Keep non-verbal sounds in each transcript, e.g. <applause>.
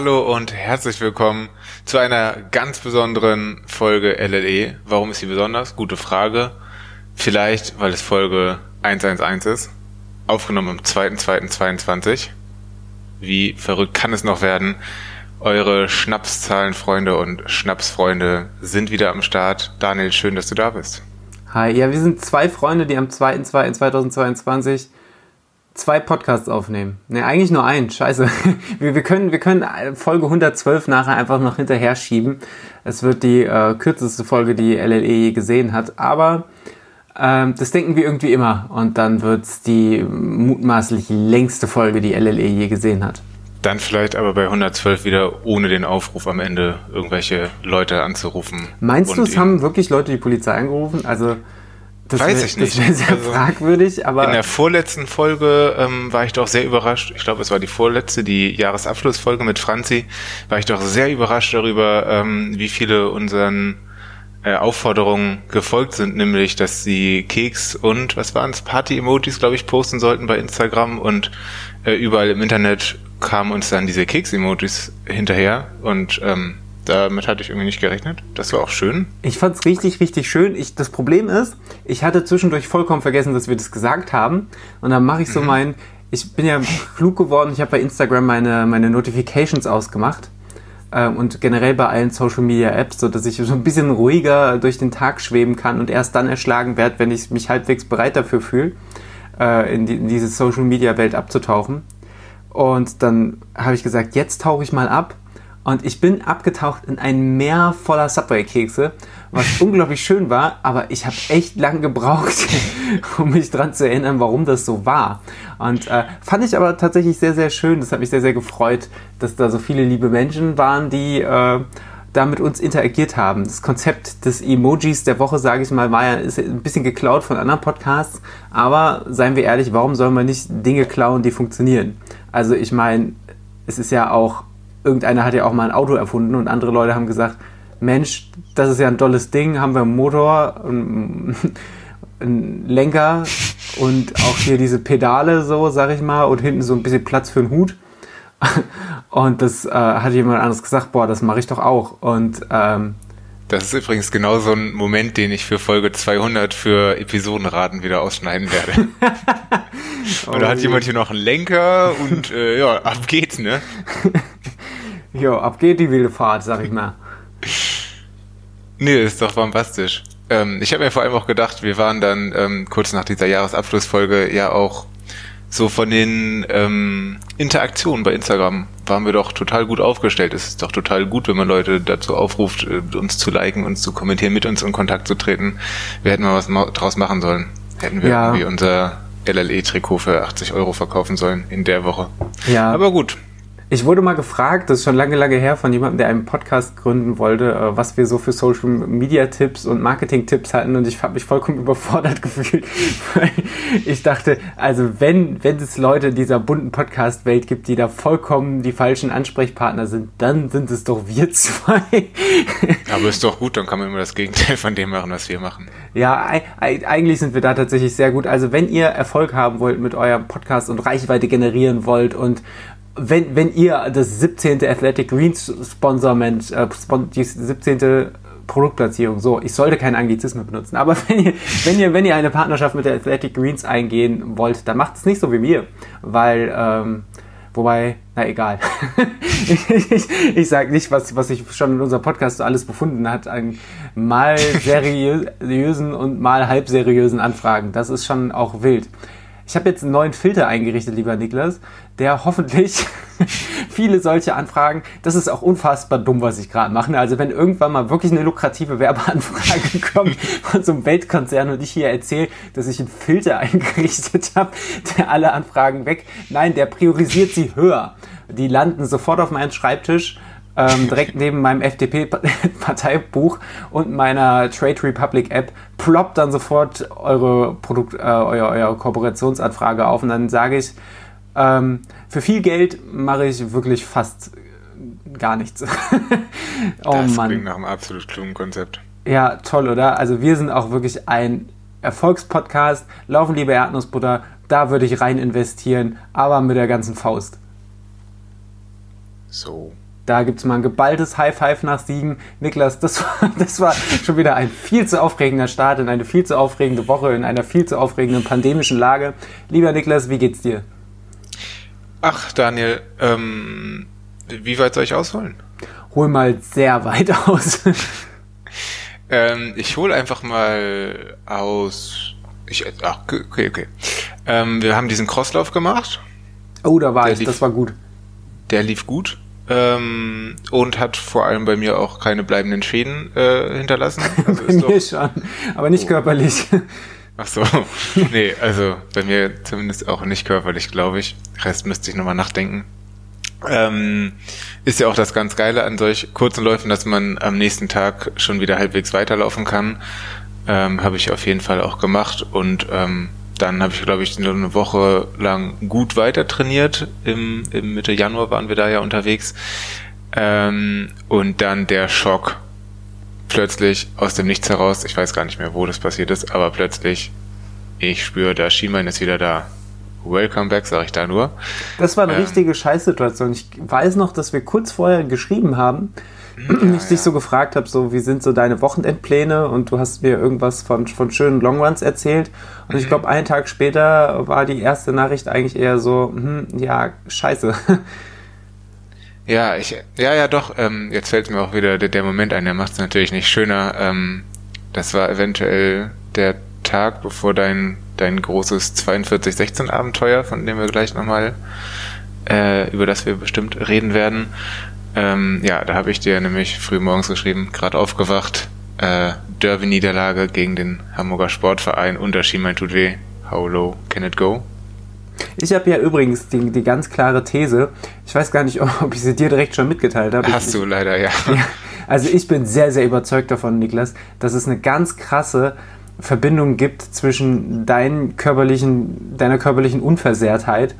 Hallo und herzlich willkommen zu einer ganz besonderen Folge LLE. Warum ist sie besonders? Gute Frage. Vielleicht, weil es Folge 111 ist. Aufgenommen am 2.2.22. Wie verrückt kann es noch werden? Eure Schnapszahlenfreunde und Schnapsfreunde sind wieder am Start. Daniel, schön, dass du da bist. Hi, ja, wir sind zwei Freunde, die am 2.2.2022 zwei Podcasts aufnehmen. Ne, eigentlich nur einen. Scheiße. <laughs> Wir, wir, können, wir können Folge 112 nachher einfach noch hinterher schieben. Es wird die äh, kürzeste Folge, die LLE je gesehen hat. Aber ähm, das denken wir irgendwie immer. Und dann wird es die mutmaßlich längste Folge, die LLE je gesehen hat. Dann vielleicht aber bei 112 wieder ohne den Aufruf am Ende irgendwelche Leute anzurufen. Meinst du, es haben wirklich Leute die Polizei angerufen? Also das Weiß wär, ich nicht. Das wäre sehr also, fragwürdig, aber. In der vorletzten Folge ähm, war ich doch sehr überrascht. Ich glaube, es war die vorletzte, die Jahresabschlussfolge mit Franzi. War ich doch sehr überrascht darüber, ähm, wie viele unseren äh, Aufforderungen gefolgt sind, nämlich, dass sie Keks und, was waren es, Party-Emojis, glaube ich, posten sollten bei Instagram und äh, überall im Internet kamen uns dann diese Keks-Emojis hinterher und ähm, damit hatte ich irgendwie nicht gerechnet. Das war auch schön. Ich fand es richtig, richtig schön. Ich, das Problem ist, ich hatte zwischendurch vollkommen vergessen, dass wir das gesagt haben. Und dann mache ich so mhm. mein, ich bin ja klug geworden, ich habe bei Instagram meine, meine Notifications ausgemacht. Ähm, und generell bei allen Social Media Apps, so dass ich so ein bisschen ruhiger durch den Tag schweben kann und erst dann erschlagen werde, wenn ich mich halbwegs bereit dafür fühle, äh, in, die, in diese Social Media Welt abzutauchen. Und dann habe ich gesagt, jetzt tauche ich mal ab und ich bin abgetaucht in ein Meer voller Subway-Kekse, was <laughs> unglaublich schön war, aber ich habe echt lang gebraucht, <laughs> um mich dran zu erinnern, warum das so war. Und äh, fand ich aber tatsächlich sehr, sehr schön. Das hat mich sehr, sehr gefreut, dass da so viele liebe Menschen waren, die äh, da mit uns interagiert haben. Das Konzept des Emojis der Woche, sage ich mal, war ja ist ein bisschen geklaut von anderen Podcasts. Aber seien wir ehrlich, warum soll man nicht Dinge klauen, die funktionieren? Also ich meine, es ist ja auch irgendeiner hat ja auch mal ein Auto erfunden und andere Leute haben gesagt, Mensch, das ist ja ein tolles Ding, haben wir einen Motor, einen, <laughs> einen Lenker und auch hier diese Pedale so, sag ich mal, und hinten so ein bisschen Platz für einen Hut. <laughs> Und das äh, hat jemand anderes gesagt, boah, das mache ich doch auch. Und ähm, das ist übrigens genau so ein Moment, den ich für Folge 200 für Episodenraten wieder ausschneiden werde. <laughs> und da hat oh jemand hier noch einen Lenker und äh, ja, ab geht's, ne? <laughs> jo, ab geht die wilde Fahrt, sag ich mal. Nee, ist doch bombastisch. Ähm, ich habe mir vor allem auch gedacht, wir waren dann ähm, kurz nach dieser Jahresabschlussfolge ja auch so von den ähm, Interaktionen bei Instagram waren wir doch total gut aufgestellt. Es ist doch total gut, wenn man Leute dazu aufruft, äh, uns zu liken, uns zu kommentieren, mit uns in Kontakt zu treten. Wir hätten mal was draus machen sollen. Hätten wir ja. irgendwie unser LLE-Trikot für 80 Euro verkaufen sollen in der Woche. Ja. Aber gut, ich wurde mal gefragt, das ist schon lange, lange her, von jemandem, der einen Podcast gründen wollte, äh, was wir so für Social Media Tipps und Marketing Tipps hatten und ich habe mich vollkommen <laughs> überfordert gefühlt. ich dachte, also wenn, wenn es Leute in dieser bunten Podcast-Welt gibt, die da vollkommen die falschen Ansprechpartner sind, dann sind es doch wir <laughs> zwei. Aber ist doch gut, dann kann man immer das Gegenteil von dem machen, was wir machen. Ja, eigentlich sind wir da tatsächlich sehr gut. Also wenn ihr Erfolg haben wollt mit eurem Podcast und Reichweite generieren wollt und wenn, wenn ihr das 17. Athletic Greens Sponsorment, äh, die 17. Produktplatzierung, so, ich sollte keine Anglizismen benutzen, aber <laughs> wenn ihr, wenn ihr, wenn ihr eine Partnerschaft mit der Athletic Greens eingehen wollt, dann macht es nicht so wie mir, weil, ähm, wobei, na egal. <laughs> ich, ich, ich sage nicht, was, was sich schon in unserem Podcast alles befunden hat an mal seriösen und mal halbseriösen Anfragen. Das ist schon auch wild. Ich habe jetzt einen neuen Filter eingerichtet, lieber Niklas, der hoffentlich <laughs> viele solche Anfragen, das ist auch unfassbar dumm, was ich gerade mache. Also wenn irgendwann mal wirklich eine lukrative Werbeanfrage <laughs> kommt von so einem Weltkonzern und ich hier erzähle, dass ich einen Filter <laughs> eingerichtet habe, der alle Anfragen weg, nein, der priorisiert sie höher. Die landen sofort auf meinen Schreibtisch ähm, direkt neben meinem FDP-Parteibuch und meiner Trade Republic App ploppt dann sofort eure Produkt, äh, euer, eure Kooperationsanfrage auf und dann sage ich, ähm, für viel Geld mache ich wirklich fast gar nichts. <laughs> oh das Mann. klingt nach einem absolut klugen Konzept. Ja, toll, oder? Also wir sind auch wirklich ein Erfolgspodcast. Laufen liebe Erdnussbutter, da würde ich rein investieren, aber mit der ganzen Faust. So. Da gibt es mal ein geballtes High Five nach Siegen. Niklas, das <laughs> war, das war schon wieder ein viel zu aufregender Start in eine viel zu aufregende Woche, in einer viel zu aufregenden pandemischen Lage. Lieber Niklas, wie geht's dir? Ach, Daniel, ähm, wie weit soll ich ausholen? Hol mal sehr weit <laughs> aus. ähm, ich hole einfach mal aus. Ich, ach, okay, okay. Ähm, wir haben diesen Crosslauf gemacht. Oh, da war der ich, lief, das war gut. Der lief gut ähm, und hat vor allem bei mir auch keine bleibenden Schäden äh, hinterlassen. <laughs> Also bei mir schon, aber nicht oh. körperlich. Ach so, <laughs> nee, also bei mir zumindest auch nicht körperlich, glaube ich. Rest müsste ich nochmal nachdenken. Ähm, ist ja auch das ganz Geile an solch kurzen Läufen, dass man am nächsten Tag schon wieder halbwegs weiterlaufen kann. Ähm, Habe ich auf jeden Fall auch gemacht und ähm, dann habe ich, glaube ich, eine Woche lang gut weiter trainiert. Im, im Mitte Januar waren wir da ja unterwegs. Ähm, und dann der Schock. Plötzlich aus dem Nichts heraus, ich weiß gar nicht mehr, wo das passiert ist, aber plötzlich, ich spüre, der Schienbein ist wieder da. Welcome back, sage ich da nur. Das war eine ähm, richtige Scheißsituation. Ich weiß noch, dass wir kurz vorher geschrieben haben, ja, ich dich so gefragt habe, so wie sind so deine Wochenendpläne und du hast mir irgendwas von, von schönen Longruns erzählt und mhm. ich glaube einen Tag später war die erste Nachricht eigentlich eher so, hm, ja, scheiße. <laughs> Ja, ich, ja, ja, doch, ähm, jetzt fällt mir auch wieder der, der Moment ein, der macht es natürlich nicht schöner. Ähm, das war eventuell der Tag, bevor dein, dein großes 42-16 Abenteuer, von dem wir gleich nochmal, äh, über das wir bestimmt reden werden, ähm, ja, da habe ich dir nämlich früh morgens geschrieben, gerade aufgewacht, äh, Derby-Niederlage gegen den Hamburger Sportverein, Unterschied mein tut weh, how low can it go? Ich habe ja übrigens die, die ganz klare These, ich weiß gar nicht, <laughs> ob ich sie dir direkt schon mitgeteilt habe. Hast ich, du leider, ja. <laughs> ja. Also ich bin sehr, sehr überzeugt davon, Niklas, dass es eine ganz krasse Verbindung gibt zwischen deinen körperlichen, deiner körperlichen Unversehrtheit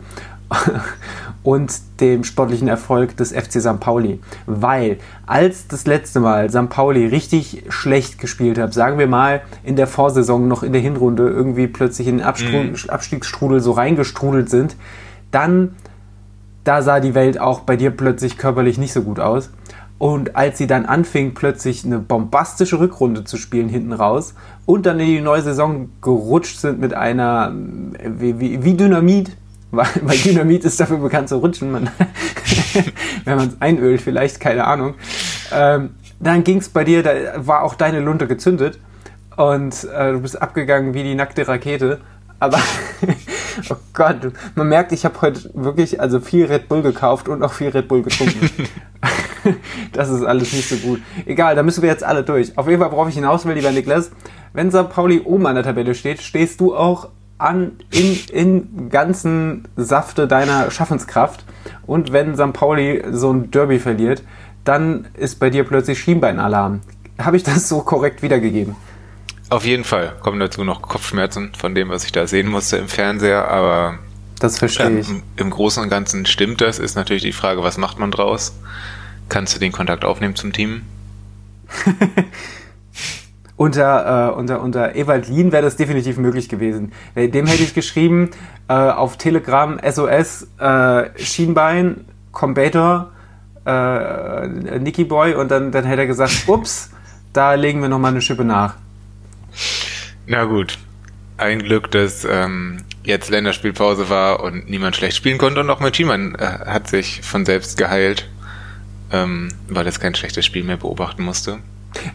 <laughs> und dem sportlichen Erfolg des FC St. Pauli. Weil als das letzte Mal St. Pauli richtig schlecht gespielt hat, sagen wir mal in der Vorsaison noch in der Hinrunde irgendwie plötzlich in den Abstrudel, mhm. Abstiegsstrudel so reingestrudelt sind, dann da sah die Welt auch bei dir plötzlich körperlich nicht so gut aus. Und als sie dann anfing, plötzlich eine bombastische Rückrunde zu spielen hinten raus und dann in die neue Saison gerutscht sind mit einer wie, wie, wie Dynamit, weil, weil Dynamit ist dafür bekannt zu rutschen, man, <laughs> wenn man es einölt, vielleicht, keine Ahnung. Ähm, dann ging es bei dir, da war auch deine Lunte gezündet und äh, du bist abgegangen wie die nackte Rakete. Aber, <laughs> oh Gott, man merkt, ich habe heute wirklich also viel Red Bull gekauft und auch viel Red Bull getrunken. <laughs> das ist alles nicht so gut. Egal, da müssen wir jetzt alle durch. Auf jeden Fall, worauf ich hinaus will, lieber Niklas, wenn St. Pauli oben an der Tabelle steht, stehst du auch an, in, in ganzen Safte deiner Schaffenskraft. Und wenn St. Pauli so ein Derby verliert, dann ist bei dir plötzlich Schienbeinalarm. Habe ich das so korrekt wiedergegeben? Auf jeden Fall kommen dazu noch Kopfschmerzen von dem, was ich da sehen musste im Fernseher, aber das verstehe ich. Ähm, Im Großen und Ganzen stimmt das. Ist natürlich die Frage, was macht man draus? Kannst du den Kontakt aufnehmen zum Team? <laughs> unter, äh, unter, unter Ewald Lien wäre das definitiv möglich gewesen. Dem hätte ich geschrieben, äh, auf Telegram SOS äh, Schienbein, Combator, äh, Nicky Boy und dann, dann hätte er gesagt, <laughs> ups, da legen wir nochmal eine Schippe nach. Na gut. Ein Glück, dass ähm, jetzt Länderspielpause war und niemand schlecht spielen konnte und auch mein Schiemann äh, hat sich von selbst geheilt, ähm, weil es kein schlechtes Spiel mehr beobachten musste.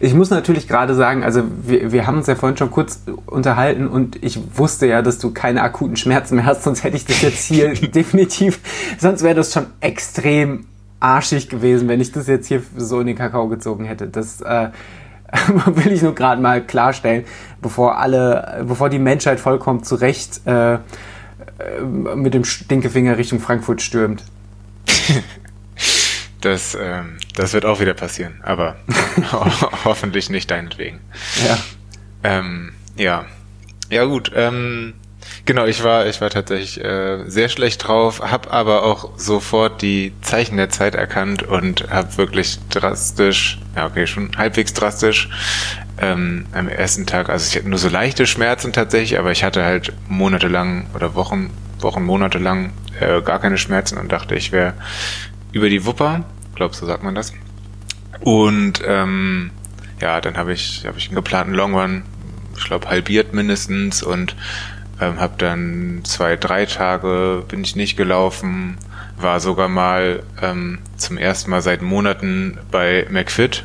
Ich muss natürlich gerade sagen, also wir, wir haben uns ja vorhin schon kurz unterhalten und ich wusste ja, dass du keine akuten Schmerzen mehr hast, sonst hätte ich das jetzt hier <laughs> definitiv, sonst wäre das schon extrem arschig gewesen, wenn ich das jetzt hier so in den Kakao gezogen hätte. Das äh, <laughs> will ich nur gerade mal klarstellen, bevor alle, bevor die Menschheit vollkommen zurecht äh, äh mit dem Stinkefinger Richtung Frankfurt stürmt. <laughs> Das, ähm, das wird auch wieder passieren, aber <laughs> hoffentlich nicht deinetwegen. Ja. Ähm, ja. Ja, gut. Ähm, genau, ich war, ich war tatsächlich äh, sehr schlecht drauf, habe aber auch sofort die Zeichen der Zeit erkannt und habe wirklich drastisch, ja okay, schon halbwegs drastisch ähm, am ersten Tag, also ich hatte nur so leichte Schmerzen tatsächlich, aber ich hatte halt monatelang oder Wochen, Wochen, Monate lang äh, gar keine Schmerzen und dachte, ich wäre über die Wupper, glaubst du, sagt man das. Und ähm, ja, dann habe ich, hab ich einen geplanten Long Run, ich glaube halbiert mindestens und ähm, habe dann zwei, drei Tage bin ich nicht gelaufen, war sogar mal ähm, zum ersten Mal seit Monaten bei McFit.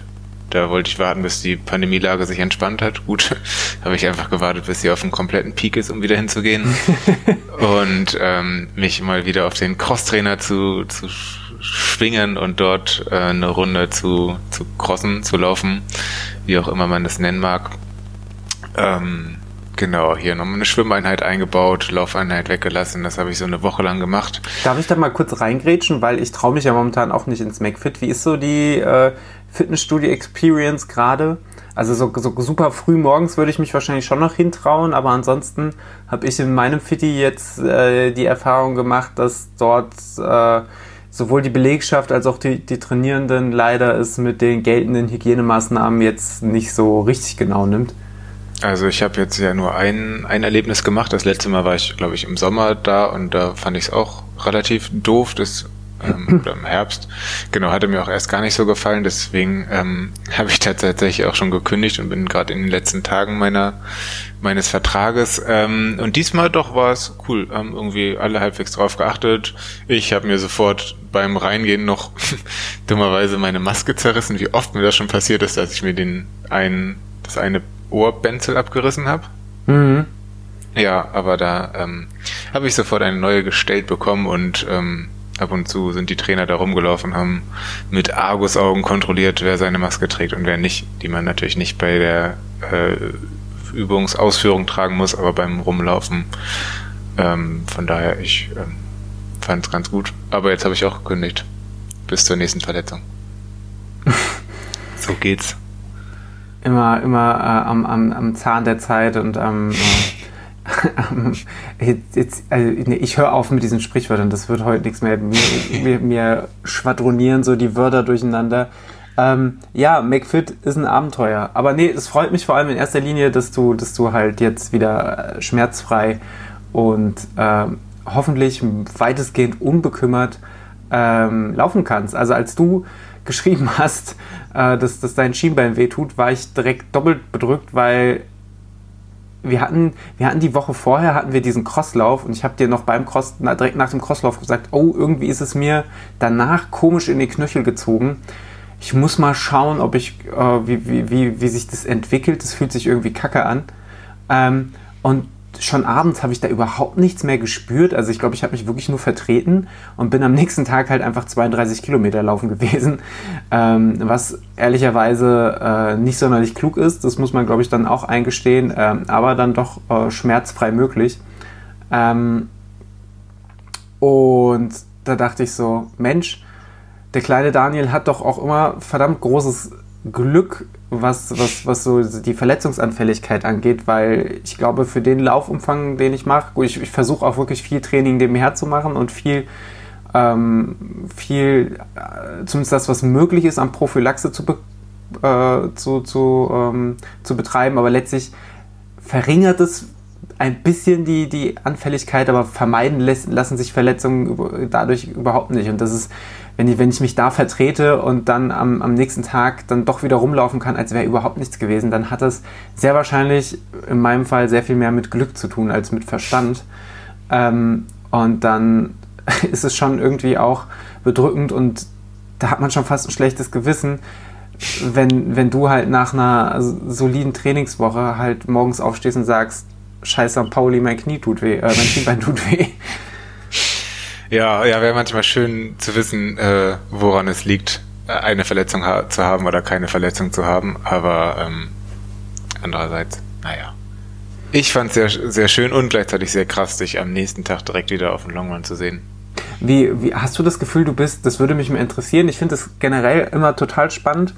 Da wollte ich warten, bis die Pandemielage sich entspannt hat. Gut, <laughs> habe ich einfach gewartet, bis sie auf einem kompletten Peak ist, um wieder hinzugehen. <laughs> und ähm, mich mal wieder auf den Crosstrainer zu, zu schwingen und dort äh, eine Runde zu, zu crossen, zu laufen, wie auch immer man das nennen mag. Ähm, Genau, hier nochmal eine Schwimmeinheit eingebaut, Laufeinheit weggelassen. Das habe ich so eine Woche lang gemacht. Darf ich da mal kurz reingrätschen, weil ich traue mich ja momentan auch nicht ins McFit. Wie ist so die äh, Fitnessstudio-Experience gerade? Also so, so, super früh morgens würde ich mich wahrscheinlich schon noch hintrauen, aber ansonsten habe ich in meinem Fitti jetzt äh, die Erfahrung gemacht, dass dort äh, sowohl die Belegschaft als auch die, die Trainierenden leider es mit den geltenden Hygienemaßnahmen jetzt nicht so richtig genau nimmt. Also ich habe jetzt ja nur ein, ein Erlebnis gemacht. Das letzte Mal war ich, glaube ich, im Sommer da und da fand ich es auch relativ doof. Das ähm, <clears throat> oder im Herbst. Genau, hatte mir auch erst gar nicht so gefallen. Deswegen ähm, <laughs> habe ich tatsächlich auch schon gekündigt und bin gerade in den letzten Tagen meiner meines Vertrages. Ähm, und diesmal doch war es cool. Ähm, irgendwie alle halbwegs drauf geachtet. Ich habe mir sofort beim Reingehen noch <laughs> dummerweise meine Maske zerrissen. Wie oft mir das schon passiert ist, dass ich mir den einen, das eine Ohrbenzel abgerissen habe. Mhm. Ja, aber da ähm, habe ich sofort eine neue gestellt bekommen und ähm, ab und zu sind die Trainer da rumgelaufen, haben mit Argusaugen kontrolliert, wer seine Maske trägt und wer nicht, die man natürlich nicht bei der äh, Übungsausführung tragen muss, aber beim Rumlaufen. Ähm, von daher, ich ähm, fand es ganz gut. Aber jetzt habe ich auch gekündigt. Bis zur nächsten Verletzung. <laughs> so geht's immer, immer äh, am, am, am Zahn der Zeit und am. Äh, <laughs> jetzt, also, nee, ich höre auf mit diesen Sprichwörtern, das wird heute nichts mehr. Mir, <laughs> mir, mir schwadronieren so die Wörter durcheinander. Ähm, ja, McFit ist ein Abenteuer. Aber nee, es freut mich vor allem in erster Linie, dass du, dass du halt jetzt wieder äh, schmerzfrei und äh, hoffentlich weitestgehend unbekümmert ähm, laufen kannst. Also als du geschrieben <laughs> hast, äh, dass, dass dein Schienbein wehtut, war ich direkt doppelt bedrückt, weil wir hatten, wir hatten die Woche vorher hatten wir diesen Crosslauf und ich habe dir noch beim Cross, na, direkt nach dem Crosslauf gesagt, oh, irgendwie ist es mir danach komisch in die Knöchel gezogen. Ich muss mal schauen, ob ich, äh, wie, wie, wie, wie sich das entwickelt. Das fühlt sich irgendwie kacke an. Ähm, und schon abends habe ich da überhaupt nichts mehr gespürt. Also ich glaube, ich habe mich wirklich nur vertreten und bin am nächsten Tag halt einfach 32 Kilometer laufen <laughs> gewesen, ähm, was ehrlicherweise äh, nicht sonderlich klug ist. Das muss man, glaube ich, dann auch eingestehen, ähm, aber dann doch äh, schmerzfrei möglich. Ähm, und da dachte ich so, Mensch, der kleine Daniel hat doch auch immer verdammt großes Glück, was, was, was so die Verletzungsanfälligkeit angeht, weil ich glaube, für den Laufumfang, den ich mache, ich, ich versuche auch wirklich viel Training nebenher zu machen und viel, ähm, viel, äh, zumindest das, was möglich ist, an Prophylaxe zu, äh, zu, zu, ähm, zu betreiben, aber letztlich verringert es ein bisschen die, die Anfälligkeit, aber vermeiden lassen sich Verletzungen dadurch überhaupt nicht. Und das ist wenn ich, wenn ich mich da vertrete und dann am, am nächsten Tag dann doch wieder rumlaufen kann, als wäre überhaupt nichts gewesen, dann hat das sehr wahrscheinlich in meinem Fall sehr viel mehr mit Glück zu tun als mit Verstand. Ähm, und dann <laughs> ist es schon irgendwie auch bedrückend und da hat man schon fast ein schlechtes Gewissen, wenn, wenn du halt nach einer soliden Trainingswoche halt morgens aufstehst und sagst, scheiße, Pauli, mein Knie tut weh, äh, mein Kniebein tut weh. Ja, ja, wäre manchmal schön zu wissen, äh, woran es liegt, äh, eine Verletzung ha zu haben oder keine Verletzung zu haben, aber ähm, andererseits, naja. Ich fand es sehr, sehr schön und gleichzeitig sehr krass, dich am nächsten Tag direkt wieder auf dem Longrun zu sehen. Wie, wie hast du das Gefühl, du bist, das würde mich mal interessieren. Ich finde es generell immer total spannend,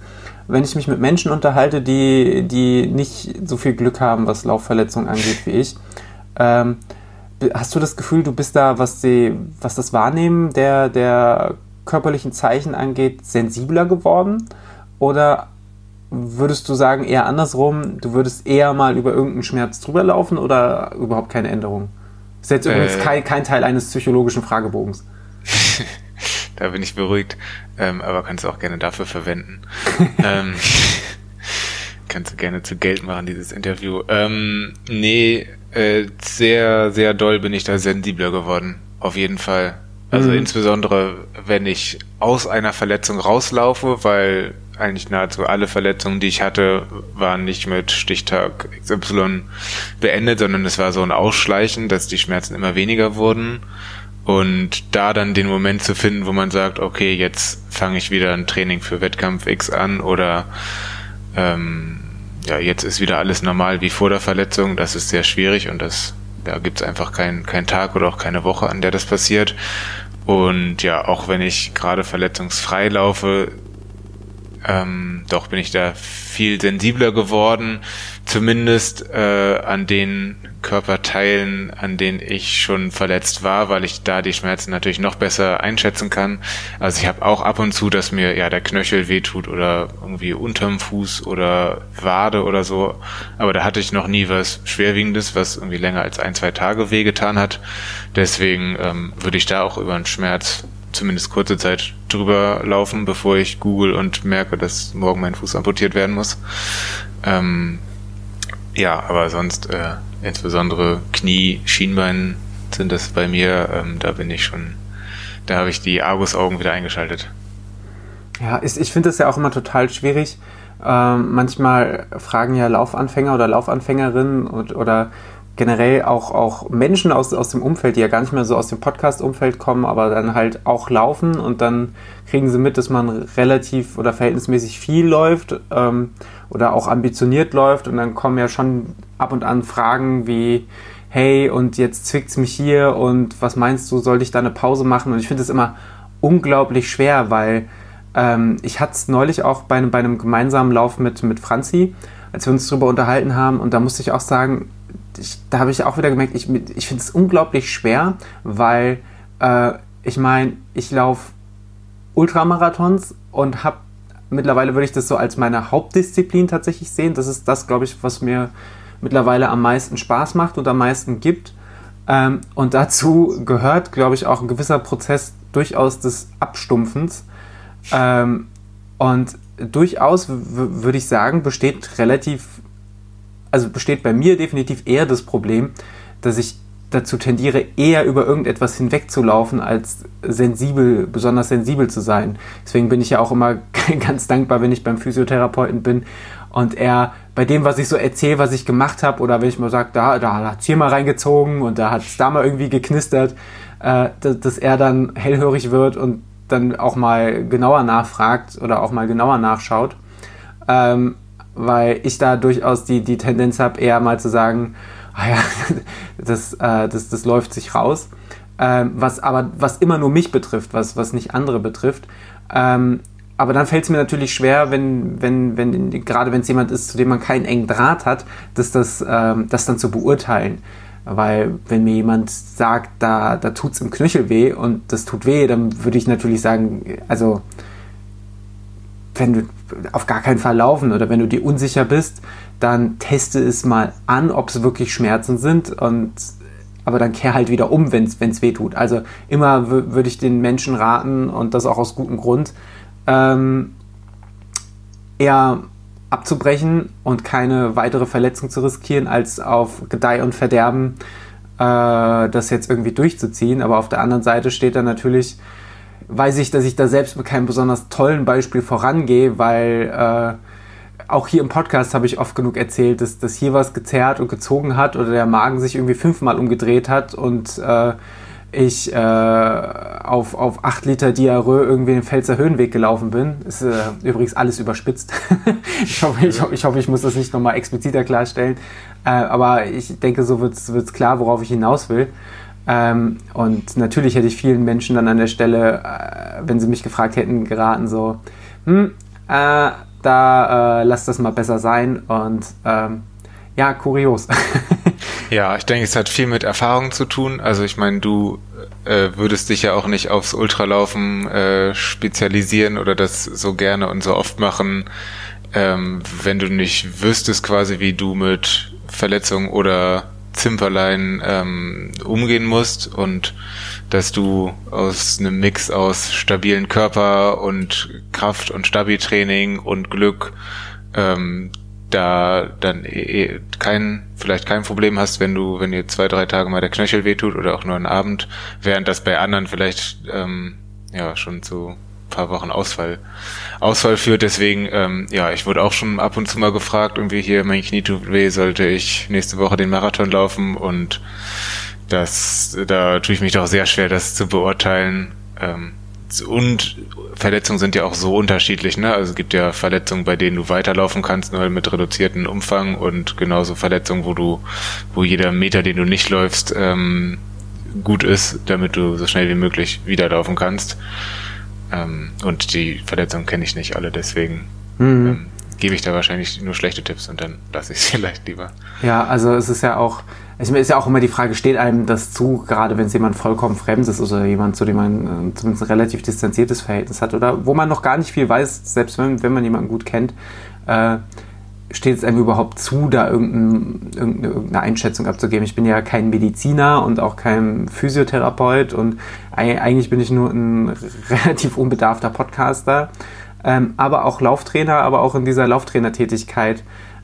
wenn ich mich mit Menschen unterhalte, die, die nicht so viel Glück haben, was Laufverletzungen angeht wie ich. Ähm, hast du das Gefühl, du bist da, was, die, was das Wahrnehmen der, der körperlichen Zeichen angeht, sensibler geworden? Oder würdest du sagen, eher andersrum, du würdest eher mal über irgendeinen Schmerz drüber laufen oder überhaupt keine Änderung? Das ist jetzt übrigens äh, kein, kein Teil eines psychologischen Fragebogens. <laughs> da bin ich beruhigt. Ähm, aber kannst du auch gerne dafür verwenden. <laughs> ähm, <laughs> kannst du gerne zu Geld machen, dieses Interview. Ähm, nee, äh, sehr, sehr doll bin ich da sensibler geworden. Auf jeden Fall. Also mhm. insbesondere, wenn ich aus einer Verletzung rauslaufe, weil eigentlich nahezu alle Verletzungen, die ich hatte, waren nicht mit Stichtag XY beendet, sondern es war so ein Ausschleichen, dass die Schmerzen immer weniger wurden. Und da dann den Moment zu finden, wo man sagt, okay, jetzt fange ich wieder ein Training für Wettkampf X an oder ähm, ja, jetzt ist wieder alles normal wie vor der Verletzung, das ist sehr schwierig und das da gibt's einfach keinen kein Tag oder auch keine Woche, an der das passiert. Und ja, auch wenn ich gerade verletzungsfrei laufe, ähm, doch bin ich da viel sensibler geworden, zumindest äh, an den Körperteilen, an denen ich schon verletzt war, weil ich da die Schmerzen natürlich noch besser einschätzen kann. Also ich habe auch ab und zu, dass mir ja der Knöchel wehtut oder irgendwie unterm Fuß oder Wade oder so, aber da hatte ich noch nie was Schwerwiegendes, was irgendwie länger als ein, zwei Tage wehgetan hat. Deswegen ähm, würde ich da auch über einen Schmerz zumindest kurze Zeit drüber laufen, bevor ich google und merke, dass morgen mein Fuß amputiert werden muss. Ähm, ja, aber sonst äh, insbesondere Knie, Schienbein sind das bei mir. Ähm, da bin ich schon, da habe ich die Argus-Augen wieder eingeschaltet. Ja, ich, ich finde das ja auch immer total schwierig. Ähm, manchmal fragen ja Laufanfänger oder Laufanfängerinnen und, oder generell auch, auch Menschen aus, aus dem Umfeld, die ja gar nicht mehr so aus dem Podcast-Umfeld kommen, aber dann halt auch laufen und dann kriegen sie mit, dass man relativ oder verhältnismäßig viel läuft ähm, oder auch ambitioniert läuft und dann kommen ja schon ab und an Fragen wie, hey, und jetzt zwickt's mich hier und was meinst du, sollte ich da eine Pause machen? Und ich finde es immer unglaublich schwer, weil ähm, ich hatte es neulich auch bei, bei einem gemeinsamen Lauf mit, mit Franzi, als wir uns darüber unterhalten haben und da musste ich auch sagen, ich, da habe ich auch wieder gemerkt, ich, ich finde es unglaublich schwer, weil äh, ich meine, ich laufe Ultramarathons und habe mittlerweile würde ich das so als meine Hauptdisziplin tatsächlich sehen. Das ist das, glaube ich, was mir mittlerweile am meisten Spaß macht und am meisten gibt. Ähm, und dazu gehört, glaube ich, auch ein gewisser Prozess durchaus des Abstumpfens. Ähm, und durchaus würde ich sagen, besteht relativ also besteht bei mir definitiv eher das Problem, dass ich dazu tendiere, eher über irgendetwas hinwegzulaufen, als sensibel, besonders sensibel zu sein. Deswegen bin ich ja auch immer <laughs> ganz dankbar, wenn ich beim Physiotherapeuten bin und er bei dem, was ich so erzähle, was ich gemacht habe, oder wenn ich mal sage, da, da hat es hier mal reingezogen und da hat es da mal irgendwie geknistert, äh, dass er dann hellhörig wird und dann auch mal genauer nachfragt oder auch mal genauer nachschaut. Ähm, weil ich da durchaus die, die Tendenz habe, eher mal zu sagen, ah ja, <laughs> das, äh, das, das läuft sich raus. Ähm, was aber, was immer nur mich betrifft, was, was nicht andere betrifft. Ähm, aber dann fällt es mir natürlich schwer, wenn, wenn, wenn, gerade wenn es jemand ist, zu dem man keinen engen Draht hat, das, das, ähm, das dann zu beurteilen. Weil wenn mir jemand sagt, da, da tut es im Knöchel weh und das tut weh, dann würde ich natürlich sagen, also wenn du auf gar keinen Fall laufen oder wenn du dir unsicher bist, dann teste es mal an, ob es wirklich Schmerzen sind und aber dann kehr halt wieder um, wenn es weh tut. Also immer würde ich den Menschen raten und das auch aus gutem Grund, ähm, eher abzubrechen und keine weitere Verletzung zu riskieren, als auf Gedeih und Verderben äh, das jetzt irgendwie durchzuziehen. Aber auf der anderen Seite steht dann natürlich weiß ich, dass ich da selbst mit keinem besonders tollen Beispiel vorangehe, weil äh, auch hier im Podcast habe ich oft genug erzählt, dass, dass hier was gezerrt und gezogen hat oder der Magen sich irgendwie fünfmal umgedreht hat und äh, ich äh, auf, auf 8 Liter Diarrhoe irgendwie den Pfälzer Höhenweg gelaufen bin. Ist äh, übrigens alles überspitzt. <laughs> ich, hoffe, ich, ich, hoffe, ich muss das nicht nochmal expliziter klarstellen. Äh, aber ich denke, so wird es klar, worauf ich hinaus will. Ähm, und natürlich hätte ich vielen Menschen dann an der Stelle, äh, wenn sie mich gefragt hätten, geraten, so, hm, äh, da äh, lass das mal besser sein und ähm, ja, kurios. <laughs> ja, ich denke, es hat viel mit Erfahrung zu tun. Also ich meine, du äh, würdest dich ja auch nicht aufs Ultralaufen äh, spezialisieren oder das so gerne und so oft machen, ähm, wenn du nicht wüsstest quasi, wie du mit Verletzungen oder Zimperlein ähm, umgehen musst und dass du aus einem Mix aus stabilen Körper und Kraft und Stabi-Training und Glück ähm, da dann eh kein, vielleicht kein Problem hast, wenn du, wenn dir zwei, drei Tage mal der Knöchel wehtut oder auch nur einen Abend, während das bei anderen vielleicht ähm, ja schon zu paar Wochen Ausfall, Ausfall führt. Deswegen, ähm, ja, ich wurde auch schon ab und zu mal gefragt, irgendwie hier, mein Knie tut weh, sollte ich nächste Woche den Marathon laufen und das, da tue ich mich doch sehr schwer, das zu beurteilen. Ähm, und Verletzungen sind ja auch so unterschiedlich, ne? Also es gibt ja Verletzungen, bei denen du weiterlaufen kannst, nur mit reduziertem Umfang und genauso Verletzungen, wo du, wo jeder Meter, den du nicht läufst, ähm, gut ist, damit du so schnell wie möglich wieder laufen kannst. Ähm, und die Verletzungen kenne ich nicht alle, deswegen mhm. ähm, gebe ich da wahrscheinlich nur schlechte Tipps und dann lasse ich es <laughs> vielleicht lieber. Ja, also es ist ja auch, es ist ja auch immer die Frage, steht einem das zu, gerade wenn es jemand vollkommen fremd ist oder jemand, zu dem man äh, zumindest ein relativ distanziertes Verhältnis hat oder wo man noch gar nicht viel weiß, selbst wenn, wenn man jemanden gut kennt, äh, steht es einem überhaupt zu, da irgendein, irgendeine Einschätzung abzugeben. Ich bin ja kein Mediziner und auch kein Physiotherapeut und eigentlich bin ich nur ein <laughs> relativ unbedarfter Podcaster, ähm, aber auch Lauftrainer, aber auch in dieser Lauftrainertätigkeit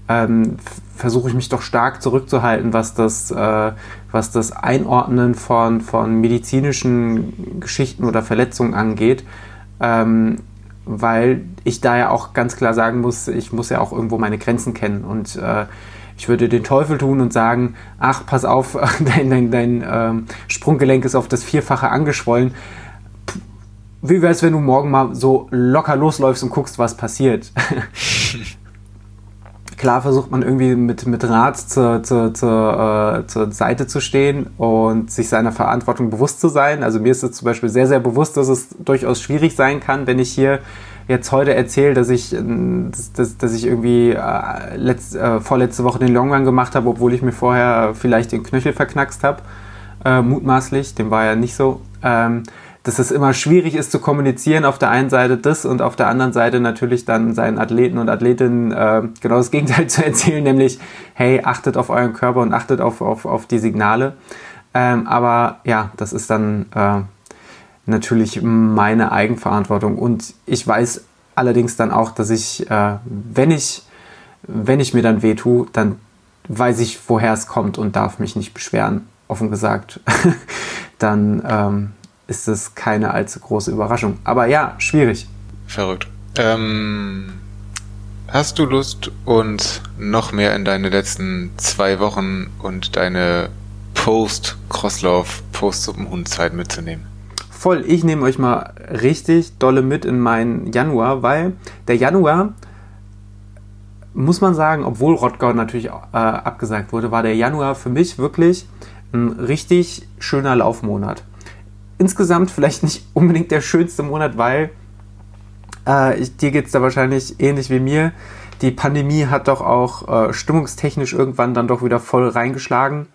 ähm, versuche ich mich doch stark zurückzuhalten, was das, äh, was das Einordnen von, von medizinischen Geschichten oder Verletzungen angeht. Ähm, weil ich da ja auch ganz klar sagen muss, ich muss ja auch irgendwo meine Grenzen kennen und äh, ich würde den Teufel tun und sagen, ach, pass auf, <laughs> dein, dein, dein ähm, Sprunggelenk ist auf das Vierfache angeschwollen. Wie wäre es, wenn du morgen mal so locker losläufst und guckst, was passiert? <laughs> Klar versucht man irgendwie mit, mit Rat zur, zur, zur, äh, zur Seite zu stehen und sich seiner Verantwortung bewusst zu sein. Also mir ist es zum Beispiel sehr, sehr bewusst, dass es durchaus schwierig sein kann, wenn ich hier jetzt heute erzähle, dass ich, dass, dass ich irgendwie äh, letzt, äh, vorletzte Woche den Longrun gemacht habe, obwohl ich mir vorher vielleicht den Knöchel verknackst habe, äh, mutmaßlich, dem war ja nicht so. Ähm, dass es immer schwierig ist zu kommunizieren, auf der einen Seite das und auf der anderen Seite natürlich dann seinen Athleten und Athletinnen äh, genau das Gegenteil <laughs> zu erzählen, nämlich, hey, achtet auf euren Körper und achtet auf, auf, auf die Signale. Ähm, aber ja, das ist dann äh, natürlich meine Eigenverantwortung und ich weiß allerdings dann auch, dass ich, äh, wenn ich, wenn ich mir dann weh tue, dann weiß ich, woher es kommt und darf mich nicht beschweren, offen gesagt. <laughs> dann ähm, ist das keine allzu große Überraschung. Aber ja, schwierig. Verrückt. Ähm, hast du Lust, uns noch mehr in deine letzten zwei Wochen und deine Post-Crosslauf, Post-Suppenhundzeit mitzunehmen? Voll, ich nehme euch mal richtig dolle mit in meinen Januar, weil der Januar, muss man sagen, obwohl Rottgau natürlich äh, abgesagt wurde, war der Januar für mich wirklich ein richtig schöner Laufmonat insgesamt vielleicht nicht unbedingt der schönste Monat, weil äh, ich, dir geht es da wahrscheinlich ähnlich wie mir. Die Pandemie hat doch auch äh, stimmungstechnisch irgendwann dann doch wieder voll reingeschlagen.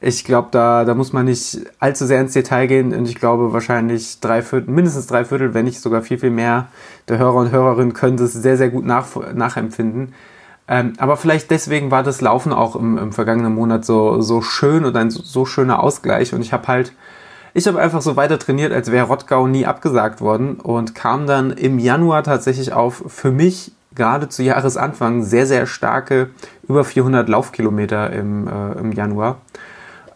Ich glaube, da, da muss man nicht allzu sehr ins Detail gehen und ich glaube wahrscheinlich drei Viertel, mindestens drei Viertel, wenn nicht sogar viel, viel mehr der Hörer und Hörerinnen können das sehr, sehr gut nach, nachempfinden. Ähm, aber vielleicht deswegen war das Laufen auch im, im vergangenen Monat so, so schön und ein so, so schöner Ausgleich und ich habe halt ich habe einfach so weiter trainiert, als wäre Rottgau nie abgesagt worden und kam dann im Januar tatsächlich auf für mich gerade zu Jahresanfang sehr, sehr starke über 400 Laufkilometer im, äh, im Januar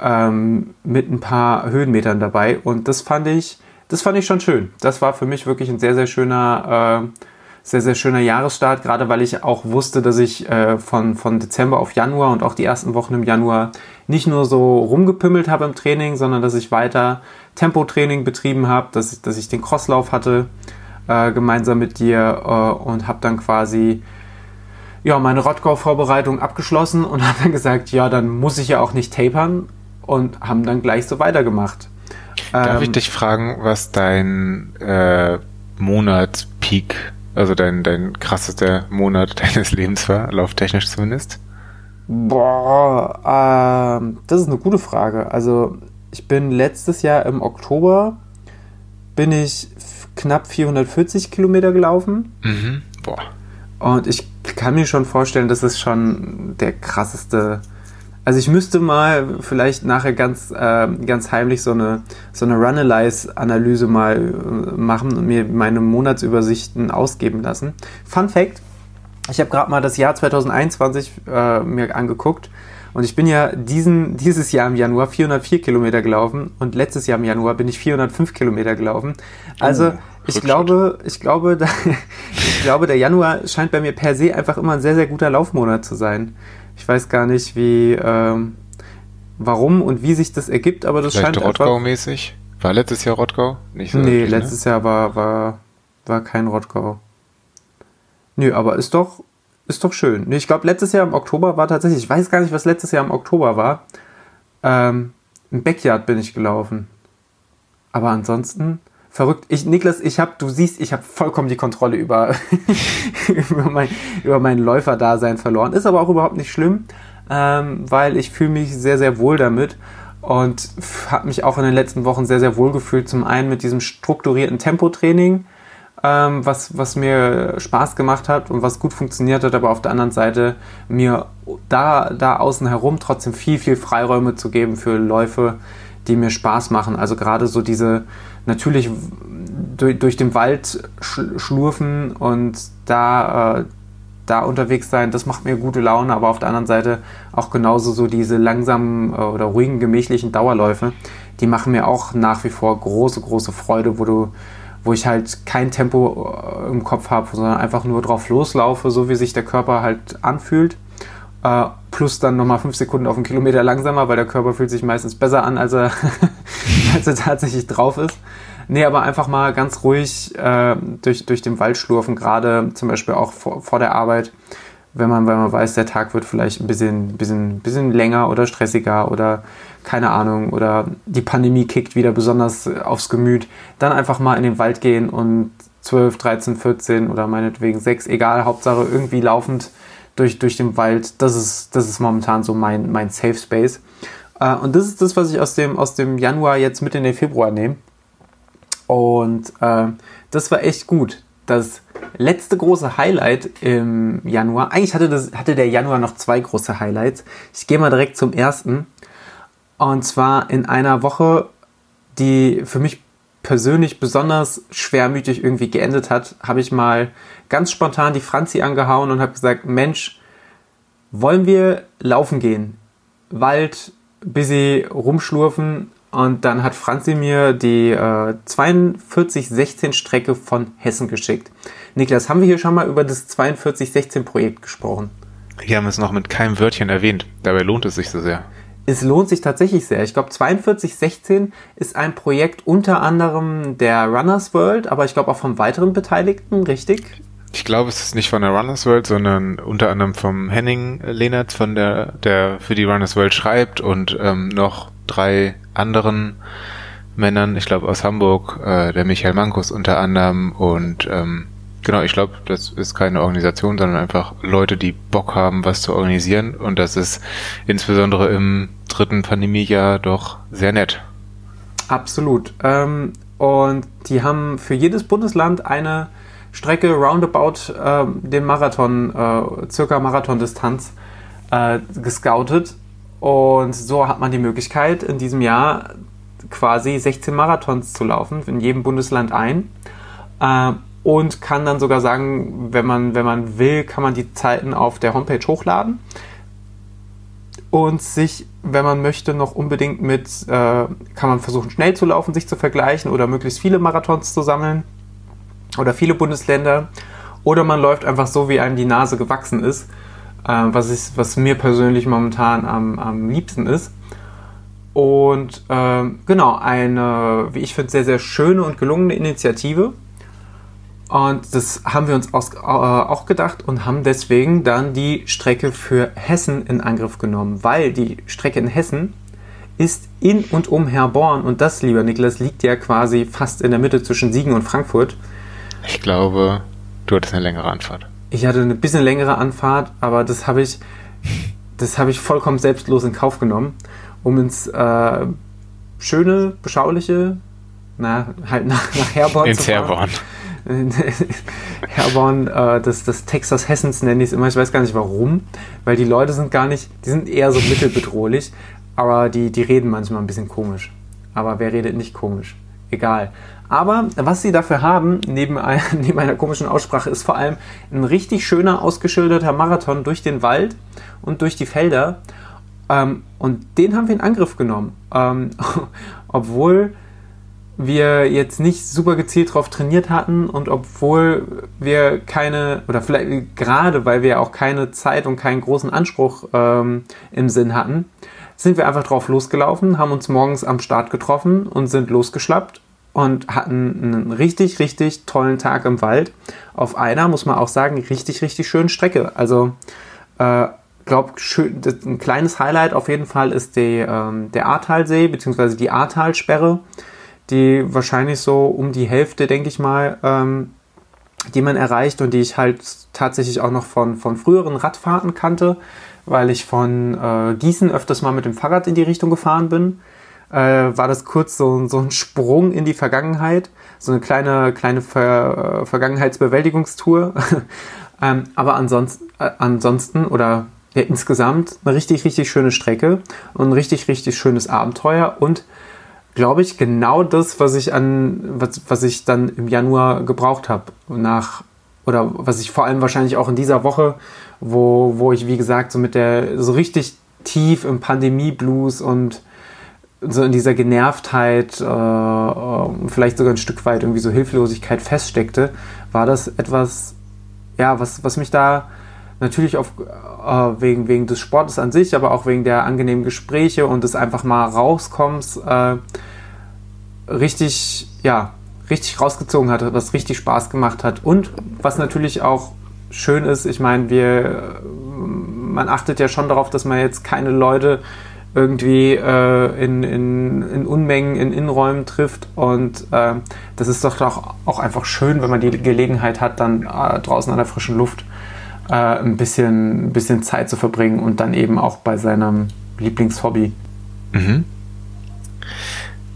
ähm, mit ein paar Höhenmetern dabei und das fand ich, das fand ich schon schön. Das war für mich wirklich ein sehr, sehr schöner äh, sehr, sehr schöner Jahresstart, gerade weil ich auch wusste, dass ich äh, von, von Dezember auf Januar und auch die ersten Wochen im Januar nicht nur so rumgepümmelt habe im Training, sondern dass ich weiter Tempotraining betrieben habe, dass, ich, dass ich den Crosslauf hatte äh, gemeinsam mit dir äh, und habe dann quasi ja, meine Rottgau-Vorbereitung abgeschlossen und <laughs> habe dann gesagt, ja, dann muss ich ja auch nicht tapern und haben dann gleich so weitergemacht. Darf ähm, ich dich fragen, was dein äh, Monatspeak also dein, dein krassester Monat <laughs> deines Lebens war, lauftechnisch zumindest? Boah, ähm, das ist eine gute Frage. Also ich bin letztes Jahr im Oktober bin ich knapp 440 Kilometer gelaufen. Mhm. Boah. Und ich kann mir schon vorstellen, dass es schon der krasseste Also ich müsste mal vielleicht nachher ganz, äh, ganz heimlich so eine, so eine Runalyze-Analyse mal äh, machen und mir meine Monatsübersichten ausgeben lassen. Fun Fact, ich habe gerade mal das Jahr 2021 äh, mir angeguckt und ich bin ja diesen, dieses Jahr im Januar 404 Kilometer gelaufen und letztes Jahr im Januar bin ich 405 Kilometer gelaufen. Also oh, ich glaube, ich glaube, <laughs> ich glaube, der Januar scheint bei mir per se einfach immer ein sehr, sehr guter Laufmonat zu sein. Ich weiß gar nicht, wie, ähm, warum und wie sich das ergibt, aber das Vielleicht scheint Rottgau-mäßig? War letztes Jahr Rottgau? Nicht so nee, ne? letztes ne? Jahr war, war, war kein Rottgau. Nö, aber ist doch, ist doch schön. Nee, ich glaube, letztes Jahr im Oktober war tatsächlich, ich weiß gar nicht, was letztes Jahr im Oktober war. Ähm, Im Backyard bin ich gelaufen. Aber ansonsten, verrückt. Ich, Niklas, ich habe, du siehst, ich habe vollkommen die Kontrolle über, <laughs> über, mein, über mein Läuferdasein verloren. Ist aber auch überhaupt nicht schlimm, ähm, weil ich fühle mich sehr, sehr wohl damit und habe mich auch in den letzten Wochen sehr, sehr wohl gefühlt. Zum einen mit diesem strukturierten Tempotraining, ähm, was, was mir Spaß gemacht hat und was gut funktioniert hat, aber auf der anderen Seite mir da, da außen herum trotzdem viel, viel Freiräume zu geben für Läufe, die mir Spaß machen. Also gerade so diese natürlich durch, durch den Wald schlurfen und da, äh, da unterwegs sein, das macht mir gute Laune, aber auf der anderen Seite auch genauso so diese langsamen äh, oder ruhigen, gemächlichen Dauerläufe, die machen mir auch nach wie vor große, große Freude, wo du wo ich halt kein Tempo äh, im Kopf habe, sondern einfach nur drauf loslaufe, so wie sich der Körper halt anfühlt Uh, plus dann nochmal fünf Sekunden auf einen Kilometer langsamer, weil der Körper fühlt sich meistens besser an, als er, <laughs> als er tatsächlich drauf ist. Nee, aber einfach mal ganz ruhig äh, durch, durch den Wald schlurfen, gerade zum Beispiel auch vor, vor der Arbeit, wenn man, wenn man weiß, der Tag wird vielleicht ein bisschen, bisschen, bisschen länger oder stressiger oder keine Ahnung, oder die Pandemie kickt wieder besonders aufs Gemüt, dann einfach mal in den Wald gehen und 12, 13, 14 oder meinetwegen 6, egal, Hauptsache irgendwie laufend durch, durch den Wald. Das ist, das ist momentan so mein, mein Safe Space. Äh, und das ist das, was ich aus dem, aus dem Januar jetzt mit in den Februar nehme. Und äh, das war echt gut. Das letzte große Highlight im Januar, eigentlich hatte, das, hatte der Januar noch zwei große Highlights. Ich gehe mal direkt zum ersten. Und zwar in einer Woche, die für mich persönlich besonders schwermütig irgendwie geendet hat, habe ich mal ganz spontan die Franzi angehauen und habe gesagt, Mensch, wollen wir laufen gehen? Wald, busy rumschlurfen und dann hat Franzi mir die äh, 4216 Strecke von Hessen geschickt. Niklas, haben wir hier schon mal über das 4216 Projekt gesprochen? Wir haben es noch mit keinem Wörtchen erwähnt. Dabei lohnt es sich so sehr es lohnt sich tatsächlich sehr. Ich glaube, 4216 ist ein Projekt unter anderem der Runners World, aber ich glaube auch vom weiteren Beteiligten, richtig? Ich glaube, es ist nicht von der Runners World, sondern unter anderem vom Henning Lehnert, von der, der für die Runners World schreibt und ähm, noch drei anderen Männern, ich glaube aus Hamburg, äh, der Michael Mankus unter anderem und ähm, Genau, ich glaube, das ist keine Organisation, sondern einfach Leute, die Bock haben, was zu organisieren. Und das ist insbesondere im dritten Pandemiejahr doch sehr nett. Absolut. Ähm, und die haben für jedes Bundesland eine Strecke roundabout äh, den Marathon, äh, circa Marathondistanz äh, gescoutet. Und so hat man die Möglichkeit, in diesem Jahr quasi 16 Marathons zu laufen, in jedem Bundesland ein. Und kann dann sogar sagen, wenn man, wenn man will, kann man die Zeiten auf der Homepage hochladen und sich, wenn man möchte, noch unbedingt mit, äh, kann man versuchen schnell zu laufen, sich zu vergleichen oder möglichst viele Marathons zu sammeln oder viele Bundesländer oder man läuft einfach so, wie einem die Nase gewachsen ist, äh, was, ist, was mir persönlich momentan am, am liebsten ist. Und äh, genau, eine, wie ich finde, sehr, sehr schöne und gelungene Initiative und das haben wir uns aus, äh, auch gedacht und haben deswegen dann die Strecke für Hessen in Angriff genommen, weil die Strecke in Hessen ist in und um Herborn und das, lieber Niklas, liegt ja quasi fast in der Mitte zwischen Siegen und Frankfurt. Ich glaube, du hattest eine längere Anfahrt. Ich hatte eine bisschen längere Anfahrt, aber das habe ich, das habe ich vollkommen selbstlos in Kauf genommen, um ins äh, schöne, beschauliche, na, halt nach, nach Herborn ins zu fahren. Herborn <laughs> Herborn, äh, das, das Texas Hessens nenne ich es immer. Ich weiß gar nicht warum, weil die Leute sind gar nicht, die sind eher so mittelbedrohlich, aber die, die reden manchmal ein bisschen komisch. Aber wer redet nicht komisch? Egal. Aber was sie dafür haben, neben, ein, <laughs> neben einer komischen Aussprache, ist vor allem ein richtig schöner, ausgeschilderter Marathon durch den Wald und durch die Felder. Ähm, und den haben wir in Angriff genommen. Ähm, <laughs> obwohl wir jetzt nicht super gezielt darauf trainiert hatten und obwohl wir keine, oder vielleicht gerade weil wir auch keine Zeit und keinen großen Anspruch ähm, im Sinn hatten, sind wir einfach drauf losgelaufen, haben uns morgens am Start getroffen und sind losgeschlappt und hatten einen richtig, richtig tollen Tag im Wald. Auf einer, muss man auch sagen, richtig, richtig schönen Strecke. Also, äh, glaube, ein kleines Highlight auf jeden Fall ist die, ähm, der Ahrtalsee, beziehungsweise die Ahrtalsperre, die wahrscheinlich so um die Hälfte, denke ich mal, ähm, die man erreicht und die ich halt tatsächlich auch noch von, von früheren Radfahrten kannte weil ich von äh, Gießen öfters mal mit dem Fahrrad in die Richtung gefahren bin. Äh, war das kurz so, so ein Sprung in die Vergangenheit, so eine kleine, kleine Ver, äh, Vergangenheitsbewältigungstour. <laughs> ähm, aber ansonsten, äh, ansonsten oder ja, insgesamt eine richtig, richtig schöne Strecke und ein richtig, richtig schönes Abenteuer und glaube ich, genau das, was ich an, was, was ich dann im Januar gebraucht habe. Nach, oder was ich vor allem wahrscheinlich auch in dieser Woche wo, wo ich, wie gesagt, so mit der, so richtig tief im Pandemie-Blues und so in dieser Genervtheit, äh, äh, vielleicht sogar ein Stück weit irgendwie so Hilflosigkeit feststeckte, war das etwas, ja, was, was mich da natürlich auf, äh, wegen, wegen des Sportes an sich, aber auch wegen der angenehmen Gespräche und des einfach mal rauskommens, äh, richtig, ja, richtig rausgezogen hat, was richtig Spaß gemacht hat. Und was natürlich auch schön ist, ich meine, wir, man achtet ja schon darauf, dass man jetzt keine Leute irgendwie äh, in, in, in, Unmengen in Innenräumen trifft. Und äh, das ist doch auch, einfach schön, wenn man die Gelegenheit hat, dann äh, draußen an der frischen Luft äh, ein, bisschen, ein bisschen Zeit zu verbringen und dann eben auch bei seinem Lieblingshobby. Mhm.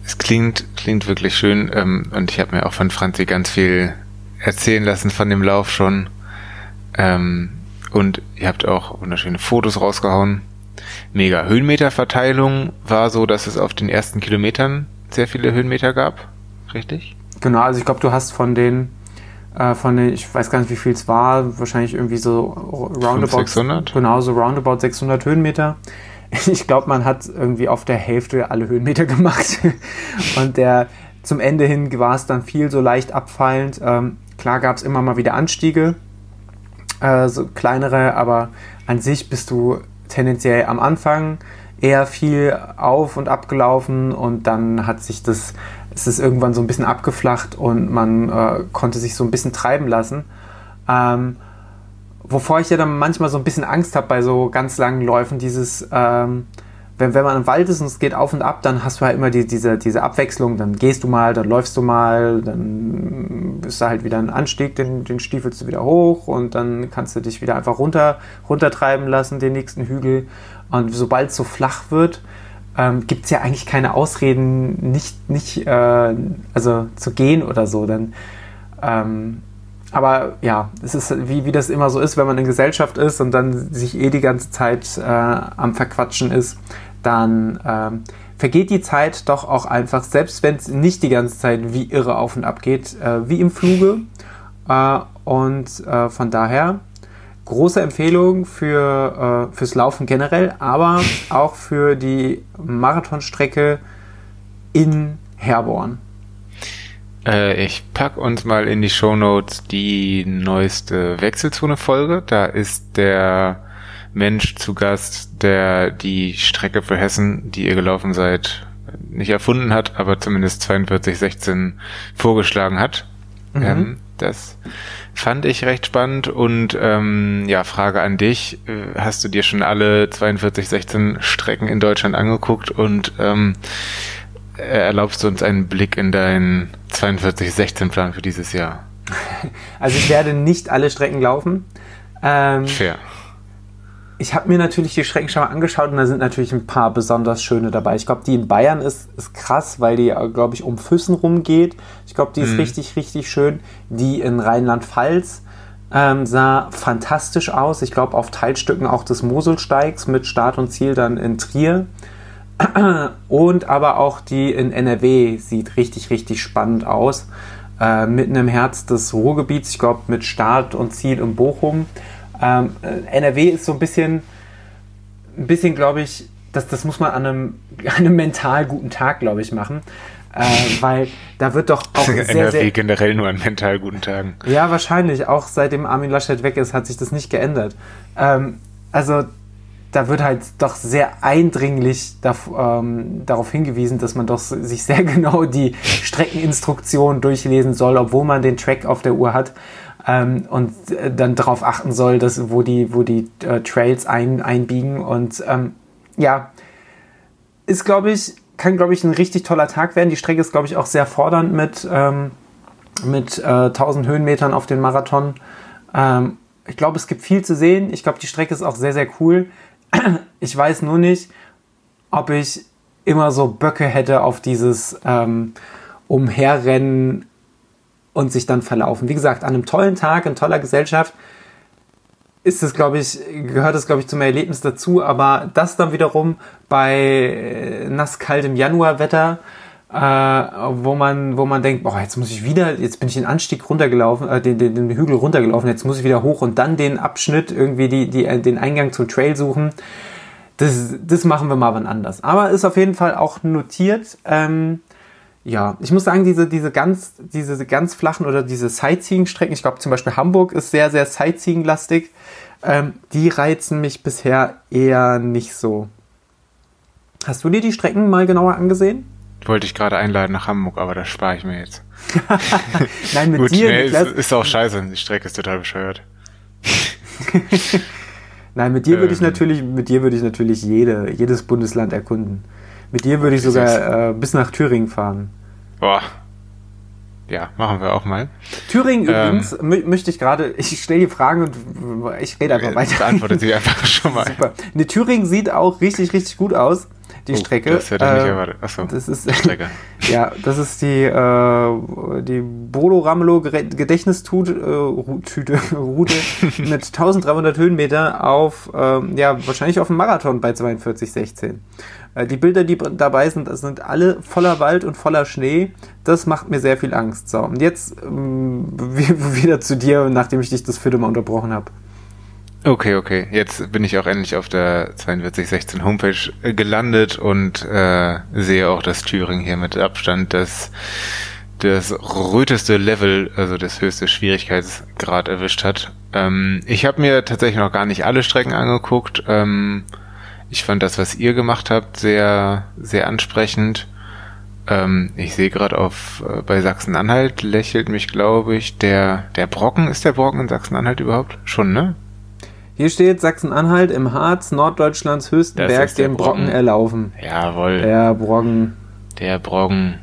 Es klingt, klingt wirklich schön ähm, und ich habe mir auch von Franzi ganz viel erzählen lassen von dem Lauf schon. Ähm, und ihr habt auch wunderschöne Fotos rausgehauen. Mega. Höhenmeterverteilung war so, dass es auf den ersten Kilometern sehr viele Höhenmeter gab. Richtig? Genau, also ich glaube, du hast von den, äh, von den, ich weiß gar nicht, wie viel es war, wahrscheinlich irgendwie so roundabout. 600? Genau, so roundabout 600 Höhenmeter. <laughs> Ich glaube, man hat irgendwie auf der Hälfte alle Höhenmeter <laughs> gemacht. Und der, zum Ende hin war es dann viel so leicht abfallend. Ähm, klar gab es immer mal wieder Anstiege, äh, so kleinere, aber an sich bist du tendenziell am Anfang eher viel auf und abgelaufen und dann hat sich das, es ist irgendwann so ein bisschen abgeflacht und man äh, konnte sich so ein bisschen treiben lassen. Ähm, wovor ich ja dann manchmal so ein bisschen Angst habe bei so ganz langen Läufen, dieses ähm, wenn, wenn man im Wald ist und es geht auf und ab, dann hast du halt immer die, diese, diese Abwechslung. Dann gehst du mal, dann läufst du mal, dann ist da halt wieder ein Anstieg, den, den stiefelst du wieder hoch und dann kannst du dich wieder einfach runter, runtertreiben lassen, den nächsten Hügel. Und sobald es so flach wird, ähm, gibt es ja eigentlich keine Ausreden, nicht, nicht äh, also zu gehen oder so. Dann, ähm, aber ja, es ist wie, wie das immer so ist, wenn man in Gesellschaft ist und dann sich eh die ganze Zeit äh, am Verquatschen ist dann ähm, vergeht die Zeit doch auch einfach, selbst wenn es nicht die ganze Zeit wie irre auf und ab geht, äh, wie im Fluge. Äh, und äh, von daher große Empfehlung für, äh, fürs Laufen generell, aber auch für die Marathonstrecke in Herborn. Äh, ich pack uns mal in die Show Notes die neueste Wechselzone-Folge. Da ist der Mensch zu Gast, der die Strecke für Hessen, die ihr gelaufen seid, nicht erfunden hat, aber zumindest 4216 vorgeschlagen hat. Mhm. Ähm, das fand ich recht spannend und ähm, ja, Frage an dich. Äh, hast du dir schon alle 4216 Strecken in Deutschland angeguckt und ähm, erlaubst du uns einen Blick in deinen 4216 Plan für dieses Jahr? <laughs> Also ich werde nicht alle Strecken laufen. Ähm, Fair. Ich habe mir natürlich die Strecken schon mal angeschaut und da sind natürlich ein paar besonders schöne dabei. Ich glaube, die in Bayern ist, ist krass, weil die, glaube ich, um Füssen rumgeht. Ich glaube, die ist mhm. richtig, richtig schön. Die in Rheinland-Pfalz ähm, sah fantastisch aus. Ich glaube, auf Teilstücken auch des Moselsteigs mit Start und Ziel dann in Trier. <clears throat> Und aber auch die in NRW sieht richtig, richtig spannend aus. Äh, mitten im Herz des Ruhrgebiets, ich glaube, mit Start und Ziel in Bochum. Ähm, äh, NRW ist so ein bisschen, ein bisschen, glaube ich, das, das muss man an einem, <laughs> an einem mental guten Tag, glaube ich, machen. Äh, weil da wird doch auch <laughs> sehr, NRW sehr, generell nur an mental guten Tagen. Ja, wahrscheinlich. Auch seitdem Armin Laschet weg ist, hat sich das nicht geändert. Ähm, also da wird halt doch sehr eindringlich ähm, darauf hingewiesen, dass man doch sich sehr <laughs> genau die Streckeninstruktion durchlesen soll, obwohl man den Track auf der Uhr hat ähm, und äh, dann darauf achten soll, dass, wo die, wo die äh, Trails ein, einbiegen. Und ähm, ja, ist, glaube ich, kann, glaube ich, ein richtig toller Tag werden. Die Strecke ist, glaube ich, auch sehr fordernd mit, ähm, mit äh, 1000 Höhenmetern auf den Marathon. Ähm, ich glaube, es gibt viel zu sehen. Ich glaube, die Strecke ist auch sehr, sehr cool. <clears throat> Ich weiß nur nicht, ob ich immer so Böcke hätte auf dieses ähm, Umherrennen und sich dann verlaufen. Wie gesagt, an einem tollen Tag, in toller Gesellschaft ist es, glaube ich, gehört es, glaube ich, zum Erlebnis dazu, aber das dann wiederum bei äh, nasskaltem Januarwetter, äh, wo man, wo man denkt, boah, jetzt muss ich wieder, jetzt bin ich den Anstieg runtergelaufen, äh, den, den, den Hügel runtergelaufen, jetzt muss ich wieder hoch und dann den Abschnitt irgendwie die, die, äh, den Eingang zum Trail suchen. Das, das machen wir mal wann anders. Aber ist auf jeden Fall auch notiert. Ähm, ja, ich muss sagen, diese, diese, ganz, diese ganz flachen oder diese Sightseeing-Strecken, ich glaube zum Beispiel Hamburg ist sehr, sehr Sightseeing-lastig, ähm, die reizen mich bisher eher nicht so. Hast du dir die Strecken mal genauer angesehen? Wollte ich gerade einladen nach Hamburg, aber das spare ich mir jetzt. <laughs> Nein, mit Gut, dir. Nee, ist, ist auch scheiße, die Strecke ist total bescheuert. <laughs> Nein, mit dir würde ich ähm. natürlich, mit dir würde ich natürlich jede, jedes Bundesland erkunden. Mit dir würde ich sogar äh, bis nach Thüringen fahren. Boah. Ja, machen wir auch mal. Thüringen ähm, übrigens möchte ich gerade, <laughs> ich stelle die Fragen und ich rede einfach weiter. Beantwortet sie <laughs> einfach schon mal. Super. Ne, Thüringen sieht auch richtig, richtig gut aus die oh, Strecke. Das hätte ich nicht äh, erwartet. Achso, das ist die Strecke. <laughs> ja, das ist die, äh, die Bodo Ramelow Gedächtnistüte äh, Route mit 1300 Höhenmeter auf, äh, ja, wahrscheinlich auf dem Marathon bei 42,16. Äh, die Bilder, die dabei sind, das sind alle voller Wald und voller Schnee. Das macht mir sehr viel Angst. So, und jetzt ähm, <laughs> wieder zu dir, nachdem ich dich das vierte Mal unterbrochen habe. Okay, okay. Jetzt bin ich auch endlich auf der 4216 Homepage äh, gelandet und äh, sehe auch, dass Thüringen hier mit Abstand das, das röteste Level, also das höchste Schwierigkeitsgrad erwischt hat. Ähm, ich habe mir tatsächlich noch gar nicht alle Strecken angeguckt. Ähm, ich fand das, was ihr gemacht habt, sehr, sehr ansprechend. Ähm, ich sehe gerade auf äh, bei Sachsen-Anhalt lächelt mich, glaube ich, der der Brocken. Ist der Brocken in Sachsen-Anhalt überhaupt? Schon, ne? Hier steht Sachsen-Anhalt im Harz, Norddeutschlands höchsten Berg, den Brocken. Brocken erlaufen. Jawohl. Der Brocken. Der Brocken.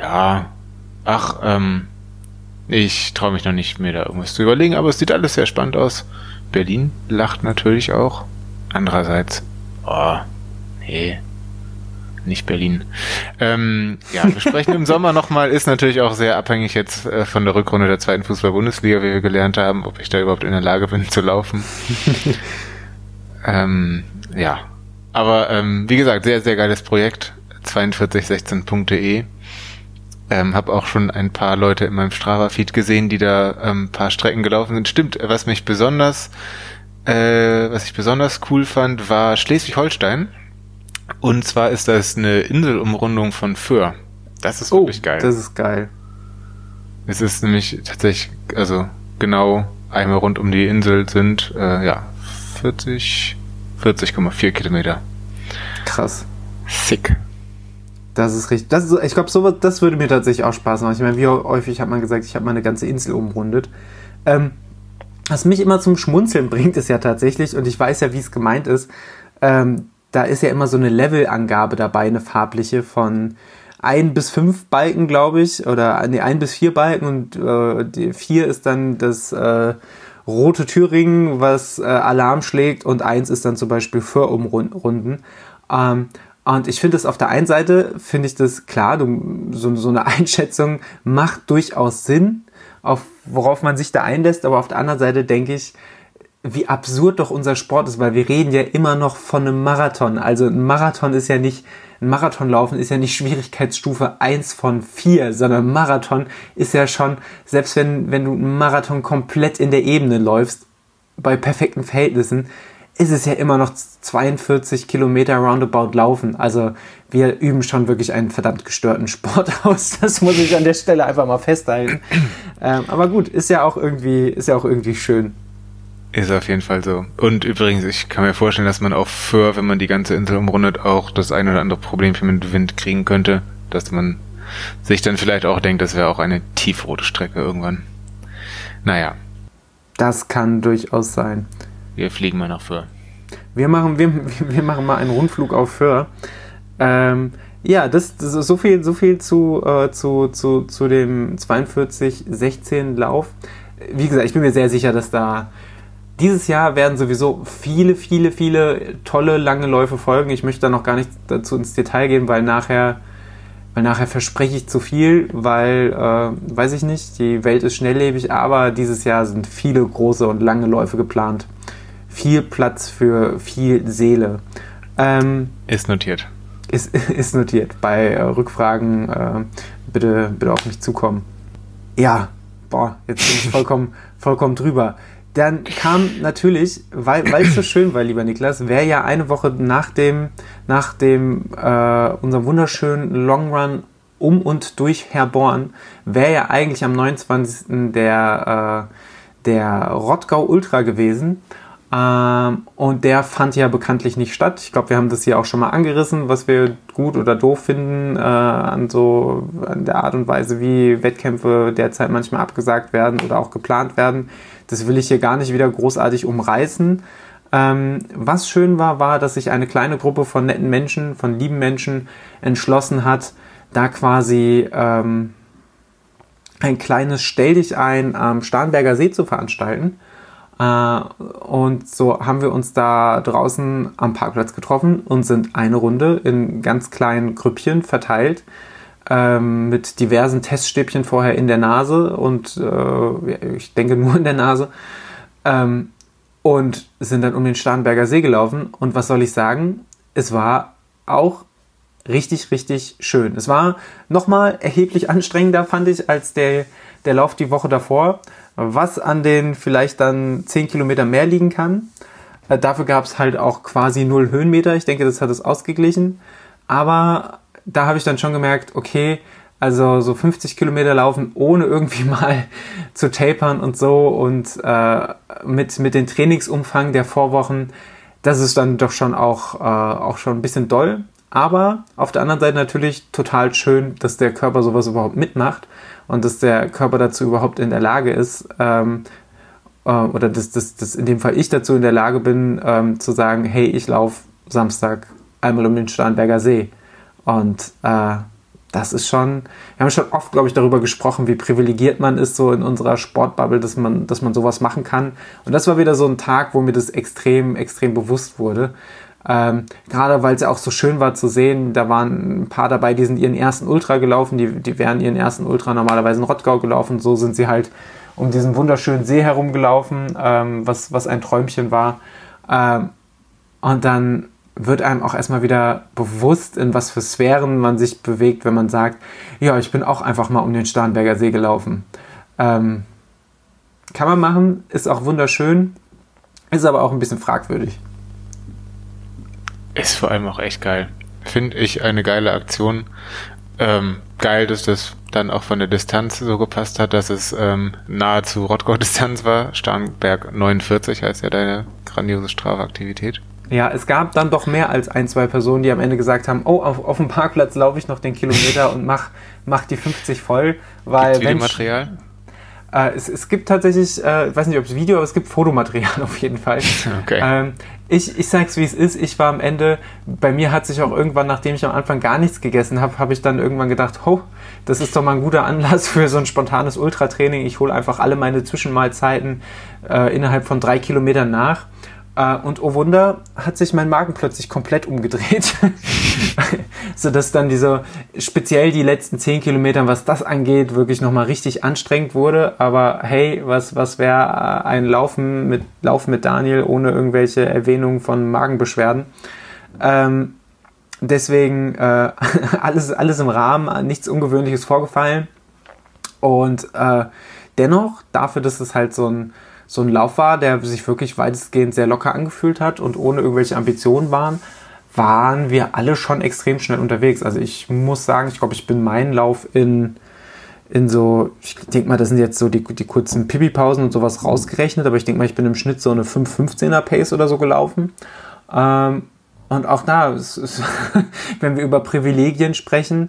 Ja. Ach, ähm, ich traue mich noch nicht, mir da irgendwas zu überlegen, aber es sieht alles sehr spannend aus. Berlin lacht natürlich auch. Andererseits, oh, nee, nicht Berlin. Ähm, ja, besprechen im Sommer <laughs> nochmal ist natürlich auch sehr abhängig jetzt äh, von der Rückrunde der zweiten Fußball-Bundesliga, wie wir gelernt haben, ob ich da überhaupt in der Lage bin zu laufen. <laughs> ähm, ja, aber ähm, wie gesagt, sehr, sehr geiles Projekt. 4216.de. Ähm, habe auch schon ein paar Leute in meinem Strava-Feed gesehen, die da ähm, paar Strecken gelaufen sind. Stimmt, was mich besonders, äh, was ich besonders cool fand, war Schleswig-Holstein. Und zwar ist das eine Inselumrundung von Föhr. Das ist wirklich oh, geil. Das ist geil. Es ist nämlich tatsächlich, also genau einmal rund um die Insel sind, äh, ja, 40, 40,4 Kilometer. Krass. Sick. Das ist richtig. Das ist, ich glaube, sowas, das würde mir tatsächlich auch Spaß machen. Ich meine, wie häufig hat man gesagt, ich habe mal eine ganze Insel umrundet. Ähm, was mich immer zum Schmunzeln bringt, ist ja tatsächlich, und ich weiß ja, wie es gemeint ist, ähm, da ist ja immer so eine Levelangabe dabei, eine farbliche von ein bis fünf Balken, glaube ich, oder nee, ein bis vier Balken und äh, die vier ist dann das äh, rote Thüringen, was äh, Alarm schlägt und eins ist dann zum Beispiel für Umrunden. Ähm, und ich finde es auf der einen Seite, finde ich das klar, du, so, so eine <laughs> Einschätzung macht durchaus Sinn, auf worauf man sich da einlässt, aber auf der anderen Seite denke ich, wie absurd doch unser Sport ist, weil wir reden ja immer noch von einem Marathon. Also ein Marathon ist ja nicht, ein Marathonlaufen ist ja nicht Schwierigkeitsstufe 1 von 4, sondern Marathon ist ja schon, selbst wenn, wenn du einen Marathon komplett in der Ebene läufst, bei perfekten Verhältnissen, ist es ja immer noch 42 Kilometer roundabout laufen. Also wir üben schon wirklich einen verdammt gestörten Sport <laughs> aus. Das muss ich an der Stelle einfach mal festhalten. Ähm, aber gut, ist ja auch irgendwie, ist ja auch irgendwie schön. Ist auf jeden Fall so. Und übrigens, ich kann mir vorstellen, dass man auch für, wenn man die ganze Insel umrundet, auch das ein oder andere Problemchen mit Wind kriegen könnte, dass man sich dann vielleicht auch denkt, das wäre auch eine tiefrote Strecke irgendwann. Naja. Das kann durchaus sein. Wir fliegen mal nach Föhr. Wir machen, wir, wir machen mal einen Rundflug auf Föhr. Ähm, ja, das, das so viel, so viel zu, äh, zu, zu, zu dem 42-16 Lauf. Wie gesagt, ich bin mir sehr sicher, dass da dieses Jahr werden sowieso viele, viele, viele tolle lange Läufe folgen. Ich möchte da noch gar nicht dazu ins Detail gehen, weil nachher, weil nachher verspreche ich zu viel, weil, äh, weiß ich nicht, die Welt ist schnelllebig, aber dieses Jahr sind viele große und lange Läufe geplant. Viel Platz für viel Seele. Ähm, ist notiert. Ist, <laughs> ist notiert. Bei äh, Rückfragen äh, bitte, bitte auf mich zukommen. Ja, boah, jetzt bin ich <laughs> vollkommen, vollkommen drüber. Dann kam natürlich, weil es so schön war, lieber Niklas, wäre ja eine Woche nach dem, nach dem äh, unserem wunderschönen Long Run um und durch Herborn, wäre ja eigentlich am 29. der, äh, der Rottgau Ultra gewesen. Ähm, und der fand ja bekanntlich nicht statt. Ich glaube, wir haben das hier auch schon mal angerissen, was wir gut oder doof finden äh, an so an der Art und Weise, wie Wettkämpfe derzeit manchmal abgesagt werden oder auch geplant werden. Das will ich hier gar nicht wieder großartig umreißen. Ähm, was schön war, war, dass sich eine kleine Gruppe von netten Menschen, von lieben Menschen entschlossen hat, da quasi ähm, ein kleines Stell dich ein am Starnberger See zu veranstalten. Äh, und so haben wir uns da draußen am Parkplatz getroffen und sind eine Runde in ganz kleinen Grüppchen verteilt ähm, mit diversen Teststäbchen vorher in der Nase und äh, ich denke nur in der Nase. Ähm, und sind dann um den Starnberger See gelaufen. Und was soll ich sagen? Es war auch richtig, richtig schön. Es war nochmal erheblich anstrengender, fand ich, als der, der Lauf die Woche davor, was an den vielleicht dann 10 Kilometer mehr liegen kann. Äh, dafür gab es halt auch quasi null Höhenmeter. Ich denke, das hat es ausgeglichen. Aber da habe ich dann schon gemerkt, okay, also so 50 Kilometer laufen, ohne irgendwie <laughs> mal zu tapern und so und äh, mit, mit dem Trainingsumfang der Vorwochen, das ist dann doch schon auch, äh, auch schon ein bisschen doll. Aber auf der anderen Seite natürlich total schön, dass der Körper sowas überhaupt mitmacht und dass der Körper dazu überhaupt in der Lage ist, ähm, äh, oder dass, dass, dass in dem Fall ich dazu in der Lage bin, ähm, zu sagen, hey, ich laufe Samstag einmal um den Starnberger See. Und äh, das ist schon, wir haben schon oft, glaube ich, darüber gesprochen, wie privilegiert man ist so in unserer Sportbubble, dass man, dass man sowas machen kann. Und das war wieder so ein Tag, wo mir das extrem, extrem bewusst wurde. Ähm, gerade weil es ja auch so schön war zu sehen, da waren ein paar dabei, die sind ihren ersten Ultra gelaufen, die, die wären ihren ersten Ultra normalerweise in Rottgau gelaufen, so sind sie halt um diesen wunderschönen See herumgelaufen, ähm, was, was ein Träumchen war. Ähm, und dann wird einem auch erstmal wieder bewusst, in was für Sphären man sich bewegt, wenn man sagt, ja, ich bin auch einfach mal um den Starnberger See gelaufen. Ähm, kann man machen, ist auch wunderschön, ist aber auch ein bisschen fragwürdig. Ist vor allem auch echt geil. Finde ich eine geile Aktion. Ähm, geil, dass das dann auch von der Distanz so gepasst hat, dass es ähm, nahezu Rottgau-Distanz war. Starnberg 49 heißt ja deine grandiose Strafaktivität. Ja, es gab dann doch mehr als ein, zwei Personen, die am Ende gesagt haben, oh, auf, auf dem Parkplatz laufe ich noch den Kilometer und mach, mach die 50 voll. Weil Gibt's Videomaterial? Äh, es, es gibt tatsächlich, äh, ich weiß nicht, ob es Video, aber es gibt Fotomaterial <laughs> auf jeden Fall. Okay. Ähm, ich, ich sag's wie es ist, ich war am Ende, bei mir hat sich auch irgendwann, nachdem ich am Anfang gar nichts gegessen habe, habe ich dann irgendwann gedacht, ho, das ist doch mal ein guter Anlass <laughs> für so ein spontanes Ultratraining. Ich hole einfach alle meine Zwischenmahlzeiten äh, innerhalb von drei Kilometern nach. Äh, und oh Wunder, hat sich mein Magen plötzlich komplett umgedreht. <laughs> Sodass dann diese, speziell die letzten 10 Kilometer, was das angeht, wirklich nochmal richtig anstrengend wurde. Aber hey, was, was wäre äh, ein Laufen mit, Laufen mit Daniel ohne irgendwelche Erwähnungen von Magenbeschwerden? Ähm, deswegen äh, <laughs> alles, alles im Rahmen, nichts Ungewöhnliches vorgefallen. Und äh, dennoch, dafür, dass es halt so ein so ein Lauf war, der sich wirklich weitestgehend sehr locker angefühlt hat und ohne irgendwelche Ambitionen waren, waren wir alle schon extrem schnell unterwegs. Also ich muss sagen, ich glaube, ich bin meinen Lauf in, in so, ich denke mal, das sind jetzt so die, die kurzen Pipi-Pausen und sowas rausgerechnet, aber ich denke mal, ich bin im Schnitt so eine 5-15er Pace oder so gelaufen. Ähm, und auch da, ist, <laughs> wenn wir über Privilegien sprechen,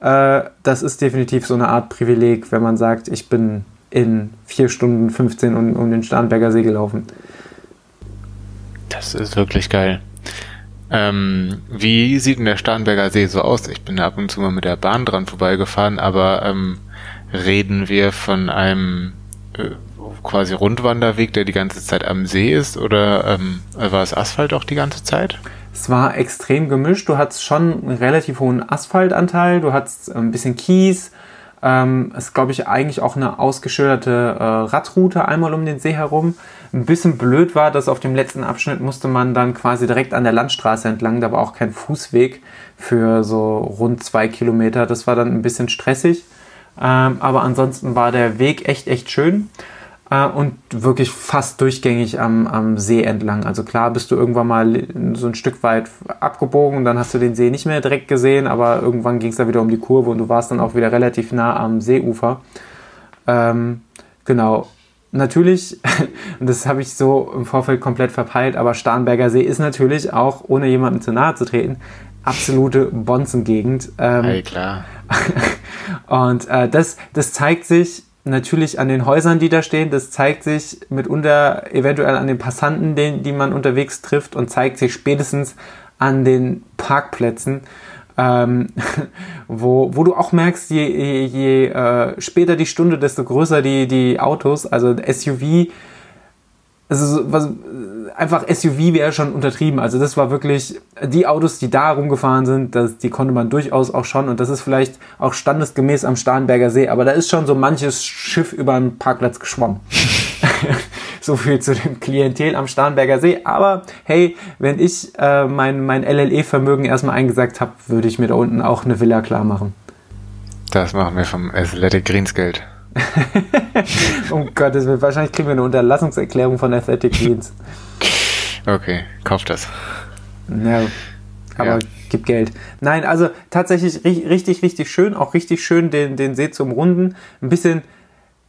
äh, das ist definitiv so eine Art Privileg, wenn man sagt, ich bin in 4 Stunden 15 um, um den Starnberger See gelaufen. Das ist wirklich geil. Ähm, wie sieht denn der Starnberger See so aus? Ich bin da ab und zu mal mit der Bahn dran vorbeigefahren, aber ähm, reden wir von einem äh, quasi Rundwanderweg, der die ganze Zeit am See ist, oder ähm, war es Asphalt auch die ganze Zeit? Es war extrem gemischt. Du hattest schon einen relativ hohen Asphaltanteil, du hattest ein bisschen Kies, ähm, ist, glaube ich, eigentlich auch eine ausgeschilderte äh, Radroute einmal um den See herum. Ein bisschen blöd war, dass auf dem letzten Abschnitt musste man dann quasi direkt an der Landstraße entlang. Da war auch kein Fußweg für so rund zwei Kilometer. Das war dann ein bisschen stressig. Ähm, aber ansonsten war der Weg echt, echt schön äh, und wirklich fast durchgängig am, am See entlang. Also klar bist du irgendwann mal so ein Stück weit abgebogen und dann hast du den See nicht mehr direkt gesehen, aber irgendwann ging es da wieder um die Kurve und du warst dann auch wieder relativ nah am Seeufer. Ähm, genau. Natürlich, und <laughs> das habe ich so im Vorfeld komplett verpeilt, aber Starnberger See ist natürlich auch, ohne jemandem zu nahe zu treten, absolute Bonzengegend. Ähm, hey, klar. <laughs> und äh, das, das zeigt sich natürlich an den Häusern, die da stehen. Das zeigt sich mitunter eventuell an den Passanten, den, die man unterwegs trifft und zeigt sich spätestens an den Parkplätzen, ähm, <laughs> wo, wo du auch merkst, je, je, je äh, später die Stunde, desto größer die, die Autos, also SUV also was, einfach SUV wäre schon untertrieben. Also das war wirklich, die Autos, die da rumgefahren sind, das, die konnte man durchaus auch schon. Und das ist vielleicht auch standesgemäß am Starnberger See. Aber da ist schon so manches Schiff über den Parkplatz geschwommen. <laughs> so viel zu dem Klientel am Starnberger See. Aber hey, wenn ich äh, mein, mein LLE-Vermögen erstmal eingesagt habe, würde ich mir da unten auch eine Villa klar machen. Das machen wir vom Athletic Greens Geld. <laughs> um Gottes Willen, wahrscheinlich kriegen wir eine Unterlassungserklärung von Athletic Greens. Okay, kauf das. Ja, aber ja. gib Geld. Nein, also tatsächlich richtig, richtig schön, auch richtig schön den, den See zu umrunden. Ein bisschen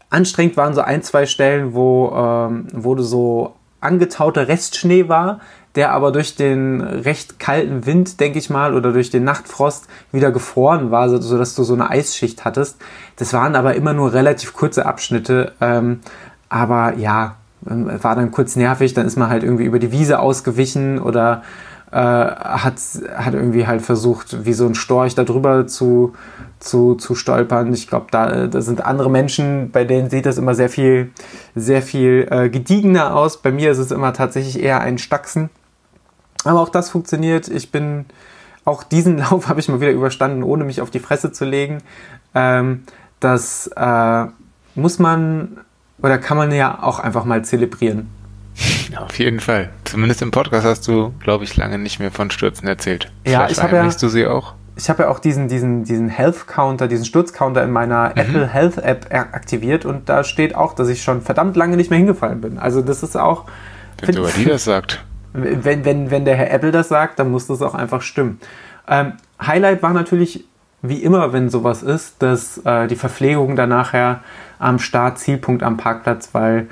anstrengend waren so ein, zwei Stellen, wo, ähm, wo so angetauter Restschnee war der aber durch den recht kalten Wind, denke ich mal, oder durch den Nachtfrost wieder gefroren war, sodass du so eine Eisschicht hattest. Das waren aber immer nur relativ kurze Abschnitte. Ähm, aber ja, ähm, war dann kurz nervig, dann ist man halt irgendwie über die Wiese ausgewichen oder äh, hat, hat irgendwie halt versucht, wie so ein Storch da drüber zu, zu, zu stolpern. Ich glaube, da, da sind andere Menschen, bei denen sieht das immer sehr viel, sehr viel äh, gediegener aus. Bei mir ist es immer tatsächlich eher ein Stachsen. Aber auch das funktioniert. Ich bin, auch diesen <laughs> Lauf habe ich mal wieder überstanden, ohne mich auf die Fresse zu legen. Ähm, das äh, muss man oder kann man ja auch einfach mal zelebrieren. Auf jeden Fall. Zumindest im Podcast hast du, glaube ich, lange nicht mehr von Stürzen erzählt. Ja, Vielleicht ich habe ja, du sie auch. Ich habe ja auch diesen, diesen, diesen Health Counter, diesen Sturzcounter in meiner mhm. Apple Health App aktiviert und da steht auch, dass ich schon verdammt lange nicht mehr hingefallen bin. Also das ist auch. Wenn sogar die das sagt wenn, wenn, wenn der Herr Apple das sagt, dann muss das auch einfach stimmen. Ähm, Highlight war natürlich, wie immer, wenn sowas ist, dass äh, die Verpflegung dann nachher am Start, Zielpunkt am Parkplatz, weil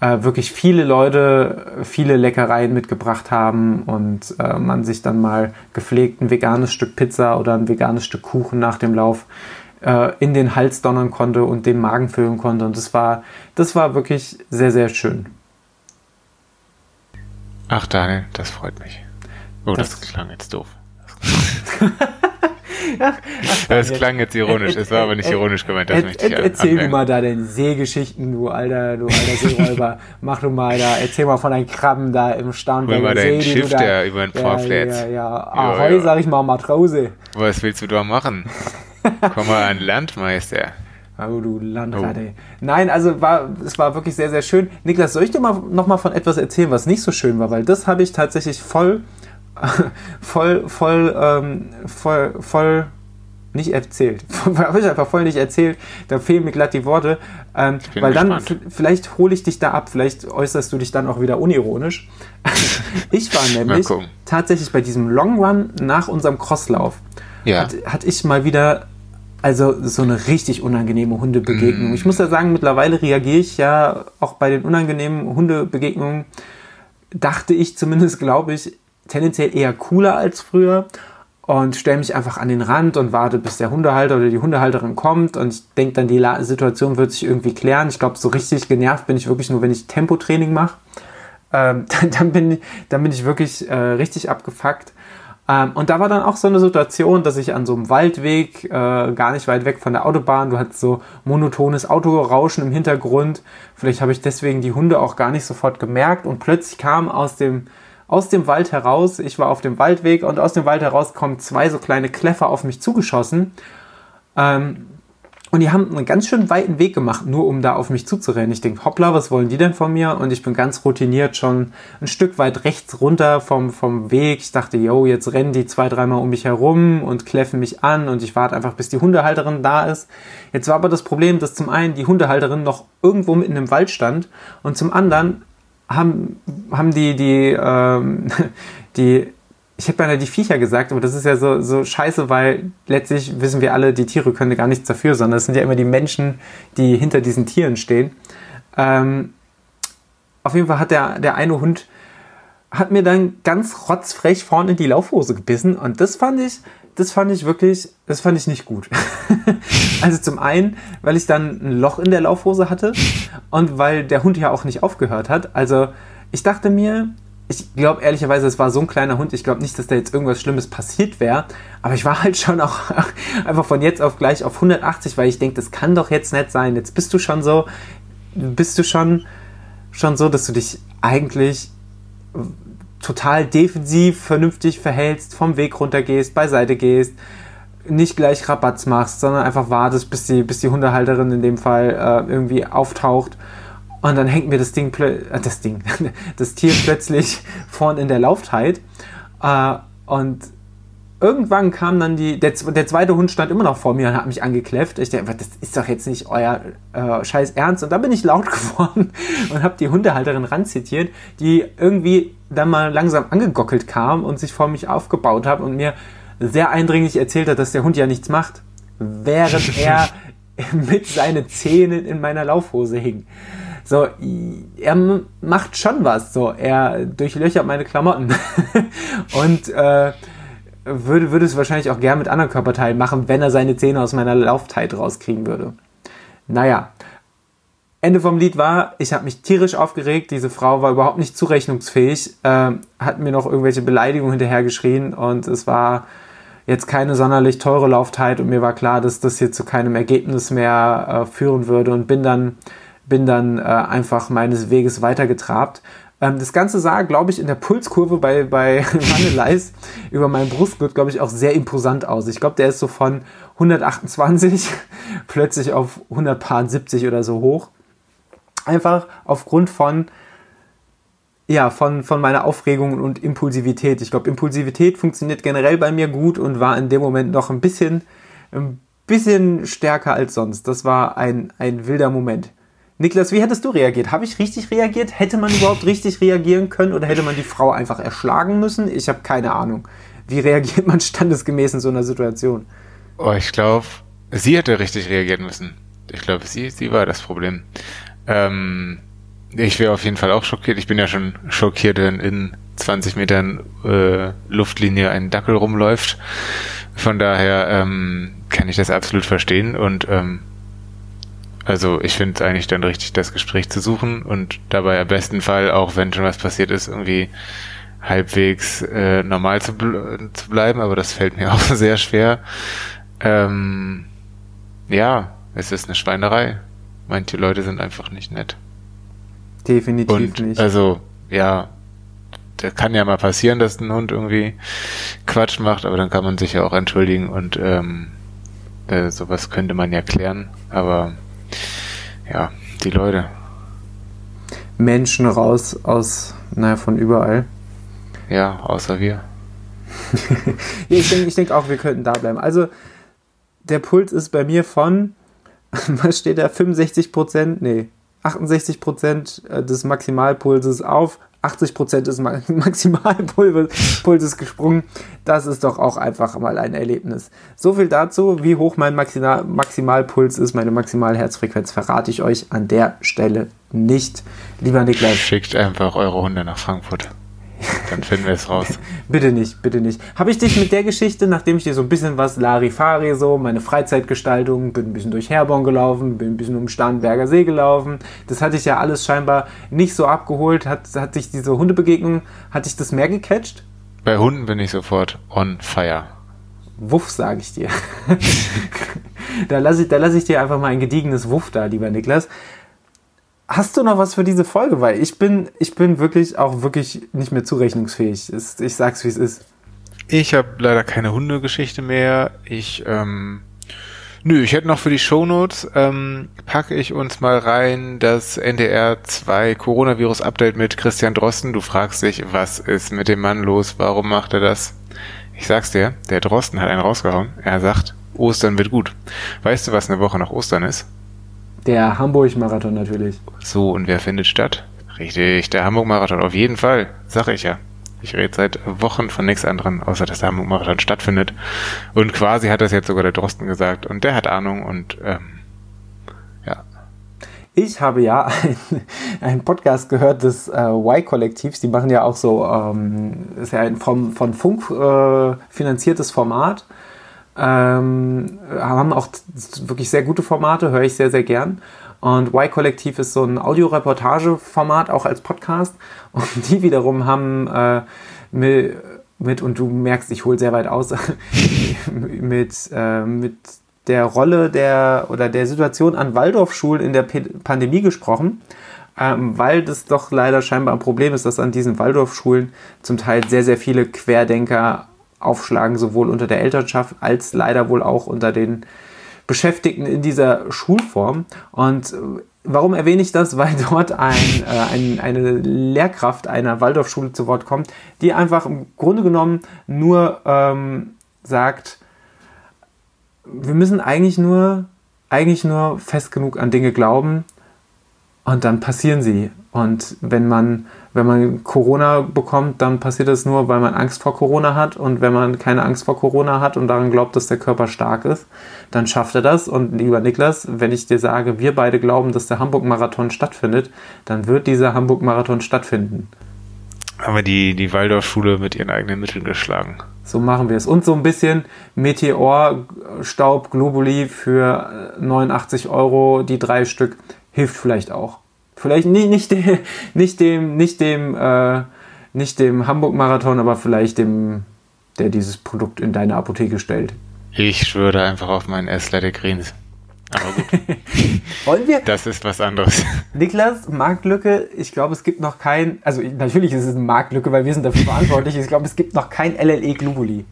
äh, wirklich viele Leute viele Leckereien mitgebracht haben und äh, man sich dann mal gepflegt ein veganes Stück Pizza oder ein veganes Stück Kuchen nach dem Lauf äh, in den Hals donnern konnte und den Magen füllen konnte. Und das war, das war wirklich sehr, sehr schön. Ach, Daniel, das freut mich. Oh, das, das klang jetzt doof. ach, ach, das klang jetzt ironisch, es war aber nicht ironisch gemeint, das möchte ich Erzähl du mal da deine Seegeschichten, du alter, du alter Seeräuber. <laughs> Mach du mal da, erzähl mal von deinen Krabben da im Starnberger Hol mal dein See, Schiff da, über den Pamphlets. Ja, ja, ja. Ahoi, ja, sag ich mal, Matrose. Was willst du da machen? <laughs> Komm mal an Landmeister. Oh, du Landrad, oh. Nein, also war, es war wirklich sehr, sehr schön. Niklas, soll ich dir mal noch mal von etwas erzählen, was nicht so schön war? Weil das habe ich tatsächlich voll, <laughs> voll, voll, ähm, voll, voll nicht erzählt. <laughs> habe ich einfach voll nicht erzählt. Da fehlen mir glatt die Worte. Ähm, weil gespannt. dann, vielleicht hole ich dich da ab, vielleicht äußerst du dich dann auch wieder unironisch. <laughs> ich war nämlich tatsächlich bei diesem Long Run nach unserem Crosslauf. Ja. Hat, hatte ich mal wieder also so eine richtig unangenehme Hundebegegnung. Ich muss ja sagen, mittlerweile reagiere ich ja auch bei den unangenehmen Hundebegegnungen, dachte ich zumindest, glaube ich, tendenziell eher cooler als früher und stelle mich einfach an den Rand und warte, bis der Hundehalter oder die Hundehalterin kommt und ich denke dann, die Situation wird sich irgendwie klären. Ich glaube, so richtig genervt bin ich wirklich nur, wenn ich Tempotraining mache. Ähm, dann, <laughs> dann, bin, dann bin ich wirklich äh, richtig abgefuckt. Ähm, und da war dann auch so eine Situation, dass ich an so einem Waldweg, äh, gar nicht weit weg von der Autobahn, du hattest so monotones Autorauschen im Hintergrund. Vielleicht habe ich deswegen die Hunde auch gar nicht sofort gemerkt und plötzlich kam aus dem, aus dem Wald heraus, ich war auf dem Waldweg und aus dem Wald heraus kommen zwei so kleine Kläffer auf mich zugeschossen. Ähm, und die haben einen ganz schön weiten Weg gemacht, nur um da auf mich zuzurennen. Ich denke, hoppla, was wollen die denn von mir? Und ich bin ganz routiniert schon ein Stück weit rechts runter vom, vom Weg. Ich dachte, yo, jetzt rennen die zwei, dreimal um mich herum und kläffen mich an und ich warte einfach, bis die Hundehalterin da ist. Jetzt war aber das Problem, dass zum einen die Hundehalterin noch irgendwo mitten im Wald stand und zum anderen haben, haben die, die, ähm, <laughs> die ich hätte beinahe die Viecher gesagt, aber das ist ja so, so scheiße, weil letztlich wissen wir alle, die Tiere können gar nichts dafür, sondern es sind ja immer die Menschen, die hinter diesen Tieren stehen. Ähm, auf jeden Fall hat der, der eine Hund hat mir dann ganz rotzfrech vorne in die Laufhose gebissen und das fand ich, das fand ich wirklich, das fand ich nicht gut. <laughs> also zum einen, weil ich dann ein Loch in der Laufhose hatte und weil der Hund ja auch nicht aufgehört hat. Also ich dachte mir, ich glaube ehrlicherweise, es war so ein kleiner Hund. Ich glaube nicht, dass da jetzt irgendwas Schlimmes passiert wäre. Aber ich war halt schon auch <laughs> einfach von jetzt auf gleich auf 180, weil ich denke, das kann doch jetzt nicht sein. Jetzt bist du schon so, bist du schon, schon so, dass du dich eigentlich total defensiv, vernünftig verhältst, vom Weg runter gehst, beiseite gehst, nicht gleich Rabatz machst, sondern einfach wartest, bis die, bis die Hundehalterin in dem Fall äh, irgendwie auftaucht und dann hängt mir das Ding, äh, das Ding, <laughs> das Tier plötzlich vorn in der Laufzeit. Äh, und irgendwann kam dann die, der, der, zweite Hund stand immer noch vor mir und hat mich angekläfft. Ich dachte, das ist doch jetzt nicht euer äh, scheiß Ernst. Und dann bin ich laut <laughs> geworden und habe die Hundehalterin ranzitiert, die irgendwie dann mal langsam angegockelt kam und sich vor mich aufgebaut hat und mir sehr eindringlich erzählt hat, dass der Hund ja nichts macht, während er <laughs> mit seinen Zähnen in meiner Laufhose hing. So, er macht schon was. So, er durchlöchert meine Klamotten. <laughs> und äh, würde, würde es wahrscheinlich auch gern mit anderen Körperteilen machen, wenn er seine Zähne aus meiner Laufzeit rauskriegen würde. Naja. Ende vom Lied war, ich habe mich tierisch aufgeregt. Diese Frau war überhaupt nicht zurechnungsfähig, äh, hat mir noch irgendwelche Beleidigungen hinterhergeschrien und es war jetzt keine sonderlich teure Laufzeit und mir war klar, dass das hier zu keinem Ergebnis mehr äh, führen würde und bin dann bin dann äh, einfach meines Weges weitergetrabt. Ähm, das Ganze sah, glaube ich, in der Pulskurve bei, bei <laughs> Vanilleis über meinem Brustgurt, glaube ich, auch sehr imposant aus. Ich glaube, der ist so von 128 <laughs> plötzlich auf 170 oder so hoch. Einfach aufgrund von ja, von, von meiner Aufregung und Impulsivität. Ich glaube, Impulsivität funktioniert generell bei mir gut und war in dem Moment noch ein bisschen, ein bisschen stärker als sonst. Das war ein, ein wilder Moment. Niklas, wie hättest du reagiert? Habe ich richtig reagiert? Hätte man überhaupt richtig reagieren können oder hätte man die Frau einfach erschlagen müssen? Ich habe keine Ahnung. Wie reagiert man standesgemäß in so einer Situation? Oh, ich glaube, sie hätte richtig reagieren müssen. Ich glaube, sie, sie war das Problem. Ähm, ich wäre auf jeden Fall auch schockiert. Ich bin ja schon schockiert, wenn in 20 Metern äh, Luftlinie ein Dackel rumläuft. Von daher, ähm, kann ich das absolut verstehen und ähm, also ich finde es eigentlich dann richtig, das Gespräch zu suchen und dabei am besten Fall, auch wenn schon was passiert ist, irgendwie halbwegs äh, normal zu, bl zu bleiben, aber das fällt mir <laughs> auch sehr schwer. Ähm, ja, es ist eine Schweinerei. Manche Leute sind einfach nicht nett. Definitiv und nicht. Also, ja, da kann ja mal passieren, dass ein Hund irgendwie Quatsch macht, aber dann kann man sich ja auch entschuldigen und ähm, äh, sowas könnte man ja klären. Aber ja, die Leute. Menschen raus aus, naja, von überall. Ja, außer wir. <laughs> ich denke ich denk auch, wir könnten da bleiben. Also, der Puls ist bei mir von, <laughs> was steht da, 65 Prozent, nee, 68 Prozent äh, des Maximalpulses auf 80 Prozent des <laughs> Maximalpulses gesprungen. Das ist doch auch einfach mal ein Erlebnis. So viel dazu, wie hoch mein Maximalpuls ist, meine Maximalherzfrequenz, verrate ich euch an der Stelle nicht. Lieber Niklas. Schickt einfach eure Hunde nach Frankfurt. Dann finden wir es raus. <laughs> bitte nicht, bitte nicht. Habe ich dich mit der Geschichte, nachdem ich dir so ein bisschen was Larifari, so meine Freizeitgestaltung, bin ein bisschen durch Herborn gelaufen, bin ein bisschen um Starnberger See gelaufen, das hatte ich ja alles scheinbar nicht so abgeholt, hat, hat sich diese Hundebegegnung, hat dich das mehr gecatcht? Bei Hunden bin ich sofort on fire. Wuff, sage ich dir. <laughs> <laughs> da lasse ich, lass ich dir einfach mal ein gediegenes Wuff da, lieber Niklas. Hast du noch was für diese Folge? Weil ich bin, ich bin wirklich auch wirklich nicht mehr zurechnungsfähig. Ich sag's, wie es ist. Ich habe leider keine Hundegeschichte mehr. Ich, ähm, nö, ich hätte noch für die Shownotes, ähm, packe ich uns mal rein das NDR 2 Coronavirus Update mit Christian Drosten. Du fragst dich, was ist mit dem Mann los? Warum macht er das? Ich sag's dir, der Drosten hat einen rausgehauen. Er sagt, Ostern wird gut. Weißt du, was eine Woche nach Ostern ist? Der Hamburg-Marathon natürlich. So, und wer findet statt? Richtig, der Hamburg-Marathon, auf jeden Fall, sag ich ja. Ich rede seit Wochen von nichts anderem, außer dass der Hamburg-Marathon stattfindet. Und quasi hat das jetzt sogar der Drosten gesagt. Und der hat Ahnung und ähm, ja. Ich habe ja einen Podcast gehört des äh, Y-Kollektivs. Die machen ja auch so, ähm, ist ja ein vom, von Funk äh, finanziertes Format. Ähm, haben auch wirklich sehr gute Formate, höre ich sehr, sehr gern. Und Y-Kollektiv ist so ein Audioreportage-Format, auch als Podcast. Und die wiederum haben äh, mit, mit, und du merkst, ich hole sehr weit aus, <laughs> mit, äh, mit der Rolle der oder der Situation an Waldorfschulen in der P Pandemie gesprochen. Ähm, weil das doch leider scheinbar ein Problem ist, dass an diesen Waldorfschulen zum Teil sehr, sehr viele Querdenker aufschlagen, sowohl unter der Elternschaft als leider wohl auch unter den Beschäftigten in dieser Schulform. Und äh, warum erwähne ich das? <laughs> Weil dort ein, äh, ein, eine Lehrkraft einer Waldorfschule zu Wort kommt, die einfach im Grunde genommen nur ähm, sagt, wir müssen eigentlich nur, eigentlich nur fest genug an Dinge glauben und dann passieren sie. Und wenn man wenn man Corona bekommt, dann passiert das nur, weil man Angst vor Corona hat. Und wenn man keine Angst vor Corona hat und daran glaubt, dass der Körper stark ist, dann schafft er das. Und lieber Niklas, wenn ich dir sage, wir beide glauben, dass der Hamburg-Marathon stattfindet, dann wird dieser Hamburg-Marathon stattfinden. Haben wir die, die Waldorfschule mit ihren eigenen Mitteln geschlagen. So machen wir es. Und so ein bisschen Meteorstaub, Globuli für 89 Euro, die drei Stück, hilft vielleicht auch. Vielleicht nicht, nicht, de, <laughs> nicht dem, nicht dem, äh, nicht dem Hamburg-Marathon, aber vielleicht dem, der dieses Produkt in deine Apotheke stellt. Ich schwöre einfach auf meinen Athletic Greens. Aber gut. <laughs> Wollen wir? Das ist was anderes. <laughs> Niklas, Marktlücke. Ich glaube, es gibt noch kein, also natürlich ist es eine Marktlücke, weil wir sind dafür verantwortlich. Ich glaube, es gibt noch kein LLE Globuli.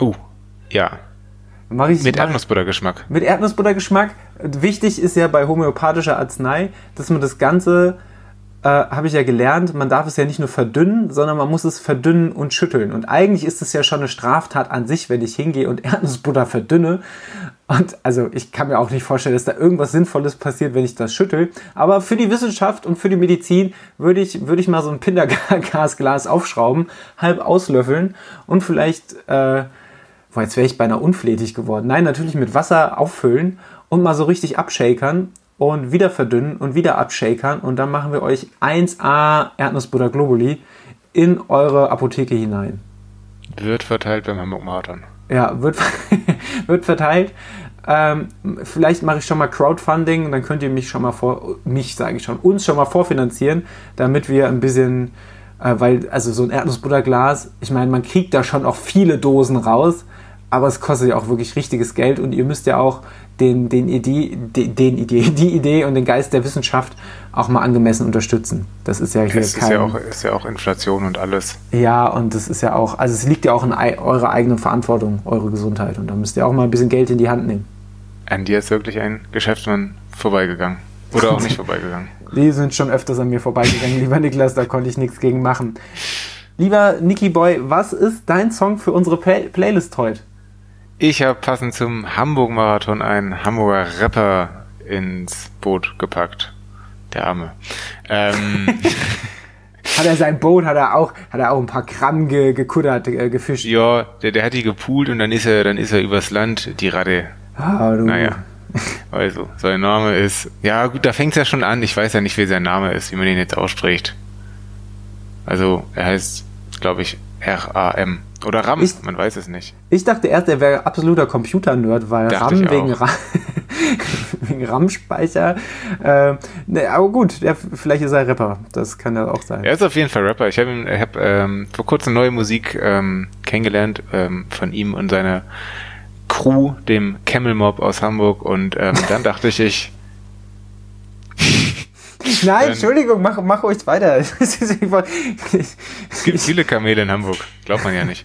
Uh, ja. Mach ich, mit Erdnussbuttergeschmack. Mit Erdnussbuttergeschmack. Wichtig ist ja bei homöopathischer Arznei, dass man das Ganze, äh, habe ich ja gelernt, man darf es ja nicht nur verdünnen, sondern man muss es verdünnen und schütteln. Und eigentlich ist es ja schon eine Straftat an sich, wenn ich hingehe und <laughs> Erdnussbutter verdünne. Und also ich kann mir auch nicht vorstellen, dass da irgendwas Sinnvolles passiert, wenn ich das schüttel. Aber für die Wissenschaft und für die Medizin würde ich, würde ich mal so ein Pindergasglas aufschrauben, halb auslöffeln und vielleicht... Äh, Boah, jetzt wäre ich beinahe unflätig geworden. Nein, natürlich mit Wasser auffüllen und mal so richtig abshakern und wieder verdünnen und wieder abshakern und dann machen wir euch 1A Erdnussbutter Globuli in eure Apotheke hinein. Wird verteilt beim Hamburg Marathon. Ja, wird, <laughs> wird verteilt. Ähm, vielleicht mache ich schon mal Crowdfunding, dann könnt ihr mich schon mal vor, mich sage ich schon, uns schon mal vorfinanzieren, damit wir ein bisschen, äh, weil, also so ein Erdnussbutterglas, ich meine, man kriegt da schon auch viele Dosen raus, aber es kostet ja auch wirklich richtiges Geld und ihr müsst ja auch den, den Idee, den, den Idee, <laughs> die Idee und den Geist der Wissenschaft auch mal angemessen unterstützen. Das ist ja hier es kein... Ist ja, auch, ist ja auch Inflation und alles. Ja, und das ist ja auch, also es liegt ja auch in eurer eigenen Verantwortung, eure Gesundheit. Und da müsst ihr auch mal ein bisschen Geld in die Hand nehmen. An dir ist wirklich ein Geschäftsmann vorbeigegangen. Oder auch nicht vorbeigegangen. <laughs> Die sind schon öfters an mir vorbeigegangen, lieber Niklas, da konnte ich nichts gegen machen. Lieber Niki Boy, was ist dein Song für unsere Play Playlist heute? Ich habe passend zum Hamburg-Marathon einen Hamburger Rapper ins Boot gepackt. Der Arme. Ähm, <laughs> hat er sein Boot, hat er auch, hat er auch ein paar Gramm ge, gekuddert, äh, gefischt? Ja, der, der hat die gepoolt und dann ist er, dann ist er übers Land, die Ratte. Ah, du. Naja. Also, sein Name ist, ja gut, da fängt es ja schon an. Ich weiß ja nicht, wie sein Name ist, wie man den jetzt ausspricht. Also, er heißt, glaube ich, R-A-M. Oder RAM, ich, man weiß es nicht. Ich dachte erst, er wäre absoluter Computer-Nerd, weil Dachte RAM wegen, Ra <laughs> wegen RAM-Speicher. Äh, ne, aber gut, der, vielleicht ist er Rapper. Das kann ja auch sein. Er ist auf jeden Fall Rapper. Ich habe hab, ähm, vor kurzem neue Musik ähm, kennengelernt ähm, von ihm und seiner Crew, dem Camel Mob aus Hamburg. Und ähm, dann dachte ich, ich Nein, Entschuldigung, mach, mach ruhig weiter. <laughs> es gibt viele Kamele in Hamburg, glaubt man ja nicht.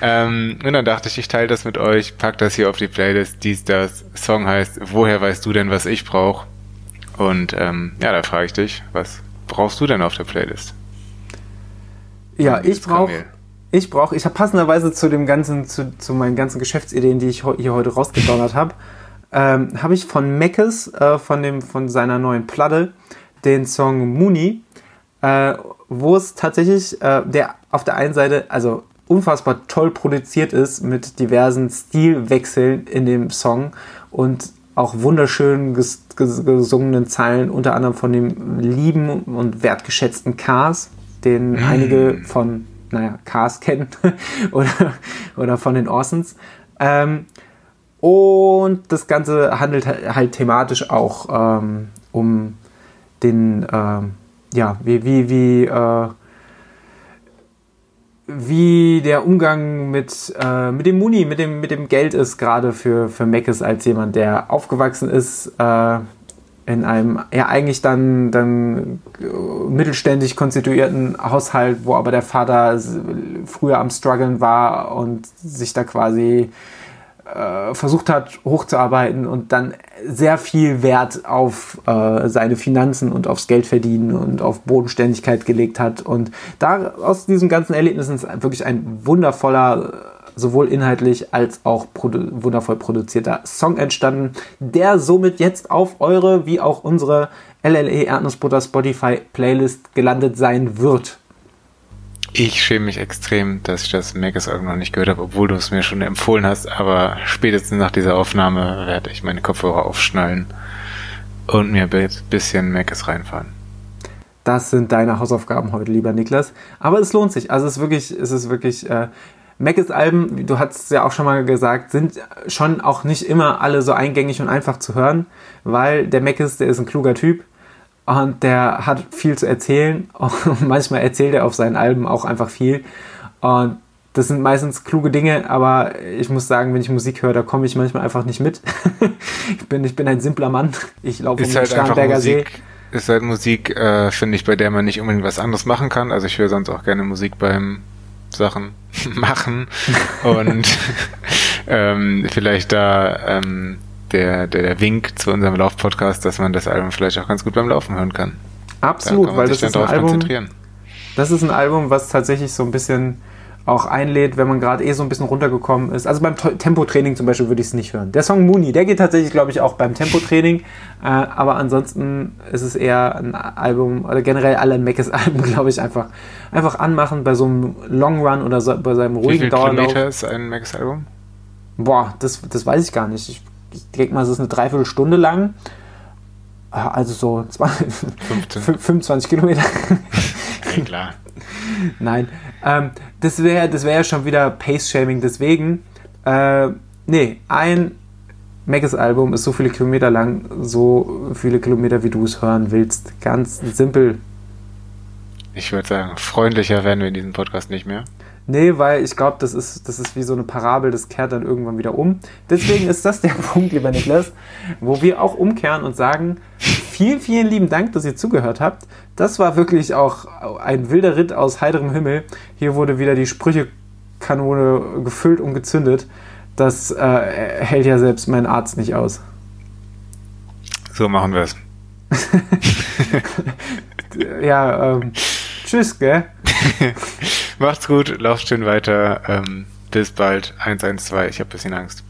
ähm, und dann dachte ich, ich teile das mit euch, pack das hier auf die Playlist, dies, das. Song heißt, woher weißt du denn, was ich brauche? Und ähm, ja, da frage ich dich, was brauchst du denn auf der Playlist? Ja, ich brauche ich brauche, ich habe passenderweise zu dem ganzen, zu, zu meinen ganzen Geschäftsideen, die ich hier heute rausgedonnert habe, ähm, habe ich von Meckes, äh, von dem, von seiner neuen Platte, den Song Mooney, äh, wo es tatsächlich, äh, der auf der einen Seite, also unfassbar toll produziert ist mit diversen Stilwechseln in dem Song und auch wunderschön ges ges gesungenen Zeilen, unter anderem von dem lieben und wertgeschätzten Cars, den mm. einige von, naja, Cars kennen <laughs> oder, oder von den Orsons. Ähm, und das Ganze handelt halt thematisch auch ähm, um den, äh, ja, wie, wie, wie, äh, wie der Umgang mit, äh, mit dem Muni, mit dem, mit dem Geld ist, gerade für, für Meckes als jemand, der aufgewachsen ist äh, in einem ja eigentlich dann, dann mittelständisch konstituierten Haushalt, wo aber der Vater früher am Struggeln war und sich da quasi äh, versucht hat, hochzuarbeiten und dann sehr viel Wert auf äh, seine Finanzen und aufs Geldverdienen und auf Bodenständigkeit gelegt hat. Und da aus diesen ganzen Erlebnissen ist wirklich ein wundervoller, sowohl inhaltlich als auch produ wundervoll produzierter Song entstanden, der somit jetzt auf eure wie auch unsere LLE Erdnussbutter Spotify Playlist gelandet sein wird. Ich schäme mich extrem, dass ich das Megas-Album noch nicht gehört habe, obwohl du es mir schon empfohlen hast, aber spätestens nach dieser Aufnahme werde ich meine Kopfhörer aufschnallen und mir ein bisschen Megas reinfahren. Das sind deine Hausaufgaben heute, lieber Niklas. Aber es lohnt sich. Also es ist wirklich, es ist wirklich, äh, Mackes Alben, du hast es ja auch schon mal gesagt, sind schon auch nicht immer alle so eingängig und einfach zu hören, weil der Mackes, der ist ein kluger Typ und der hat viel zu erzählen. <laughs> Und manchmal erzählt er auf seinen Alben auch einfach viel. Und das sind meistens kluge Dinge, aber ich muss sagen, wenn ich Musik höre, da komme ich manchmal einfach nicht mit. <laughs> ich, bin, ich bin ein simpler Mann. Ich laufe um halt den Starnberger See. Ist halt Musik, äh, finde ich, bei der man nicht unbedingt was anderes machen kann. Also ich höre sonst auch gerne Musik beim Sachen <laughs> machen. Und ähm, vielleicht da ähm, der, der, der Wink zu unserem Lauf-Podcast, dass man das Album vielleicht auch ganz gut beim Laufen hören kann. Absolut, da weil das ist ein Album. Das ist ein Album, was tatsächlich so ein bisschen auch einlädt, wenn man gerade eh so ein bisschen runtergekommen ist. Also beim Tempotraining zum Beispiel würde ich es nicht hören. Der Song Mooney, der geht tatsächlich, glaube ich, auch beim Tempotraining. Äh, aber ansonsten ist es eher ein Album, oder generell alle Meckes Alben, <laughs> glaube ich, einfach, einfach anmachen bei so einem Long Run oder so, bei seinem ruhigen Wie viel Dauerlauf. Kilometer ist ein Meckes Album? Boah, das, das weiß ich gar nicht. Ich ich denke mal, es ist eine Dreiviertelstunde lang. Also so 20, 25 Kilometer. <laughs> Ja, klar. Nein, ähm, das wäre das wär ja schon wieder Pace-Shaming. Deswegen Äh, nee, ein Maggis-Album ist so viele Kilometer lang, so viele Kilometer, wie du es hören willst. Ganz simpel. Ich würde sagen, freundlicher werden wir in diesem Podcast nicht mehr. Nee, weil ich glaube, das ist, das ist wie so eine Parabel, das kehrt dann irgendwann wieder um. Deswegen ist das der <laughs> Punkt, lieber Niklas, wo wir auch umkehren und sagen, vielen, vielen lieben Dank, dass ihr zugehört habt. Das war wirklich auch ein wilder Ritt aus heiterem Himmel. Hier wurde wieder die Sprüchekanone gefüllt und gezündet. Das äh, hält ja selbst mein Arzt nicht aus. So machen wir es. <laughs> ja, ähm, tschüss, gell? <laughs> Macht's gut, lauft schön weiter. Ähm, bis bald. 112, ich habe bisschen Angst.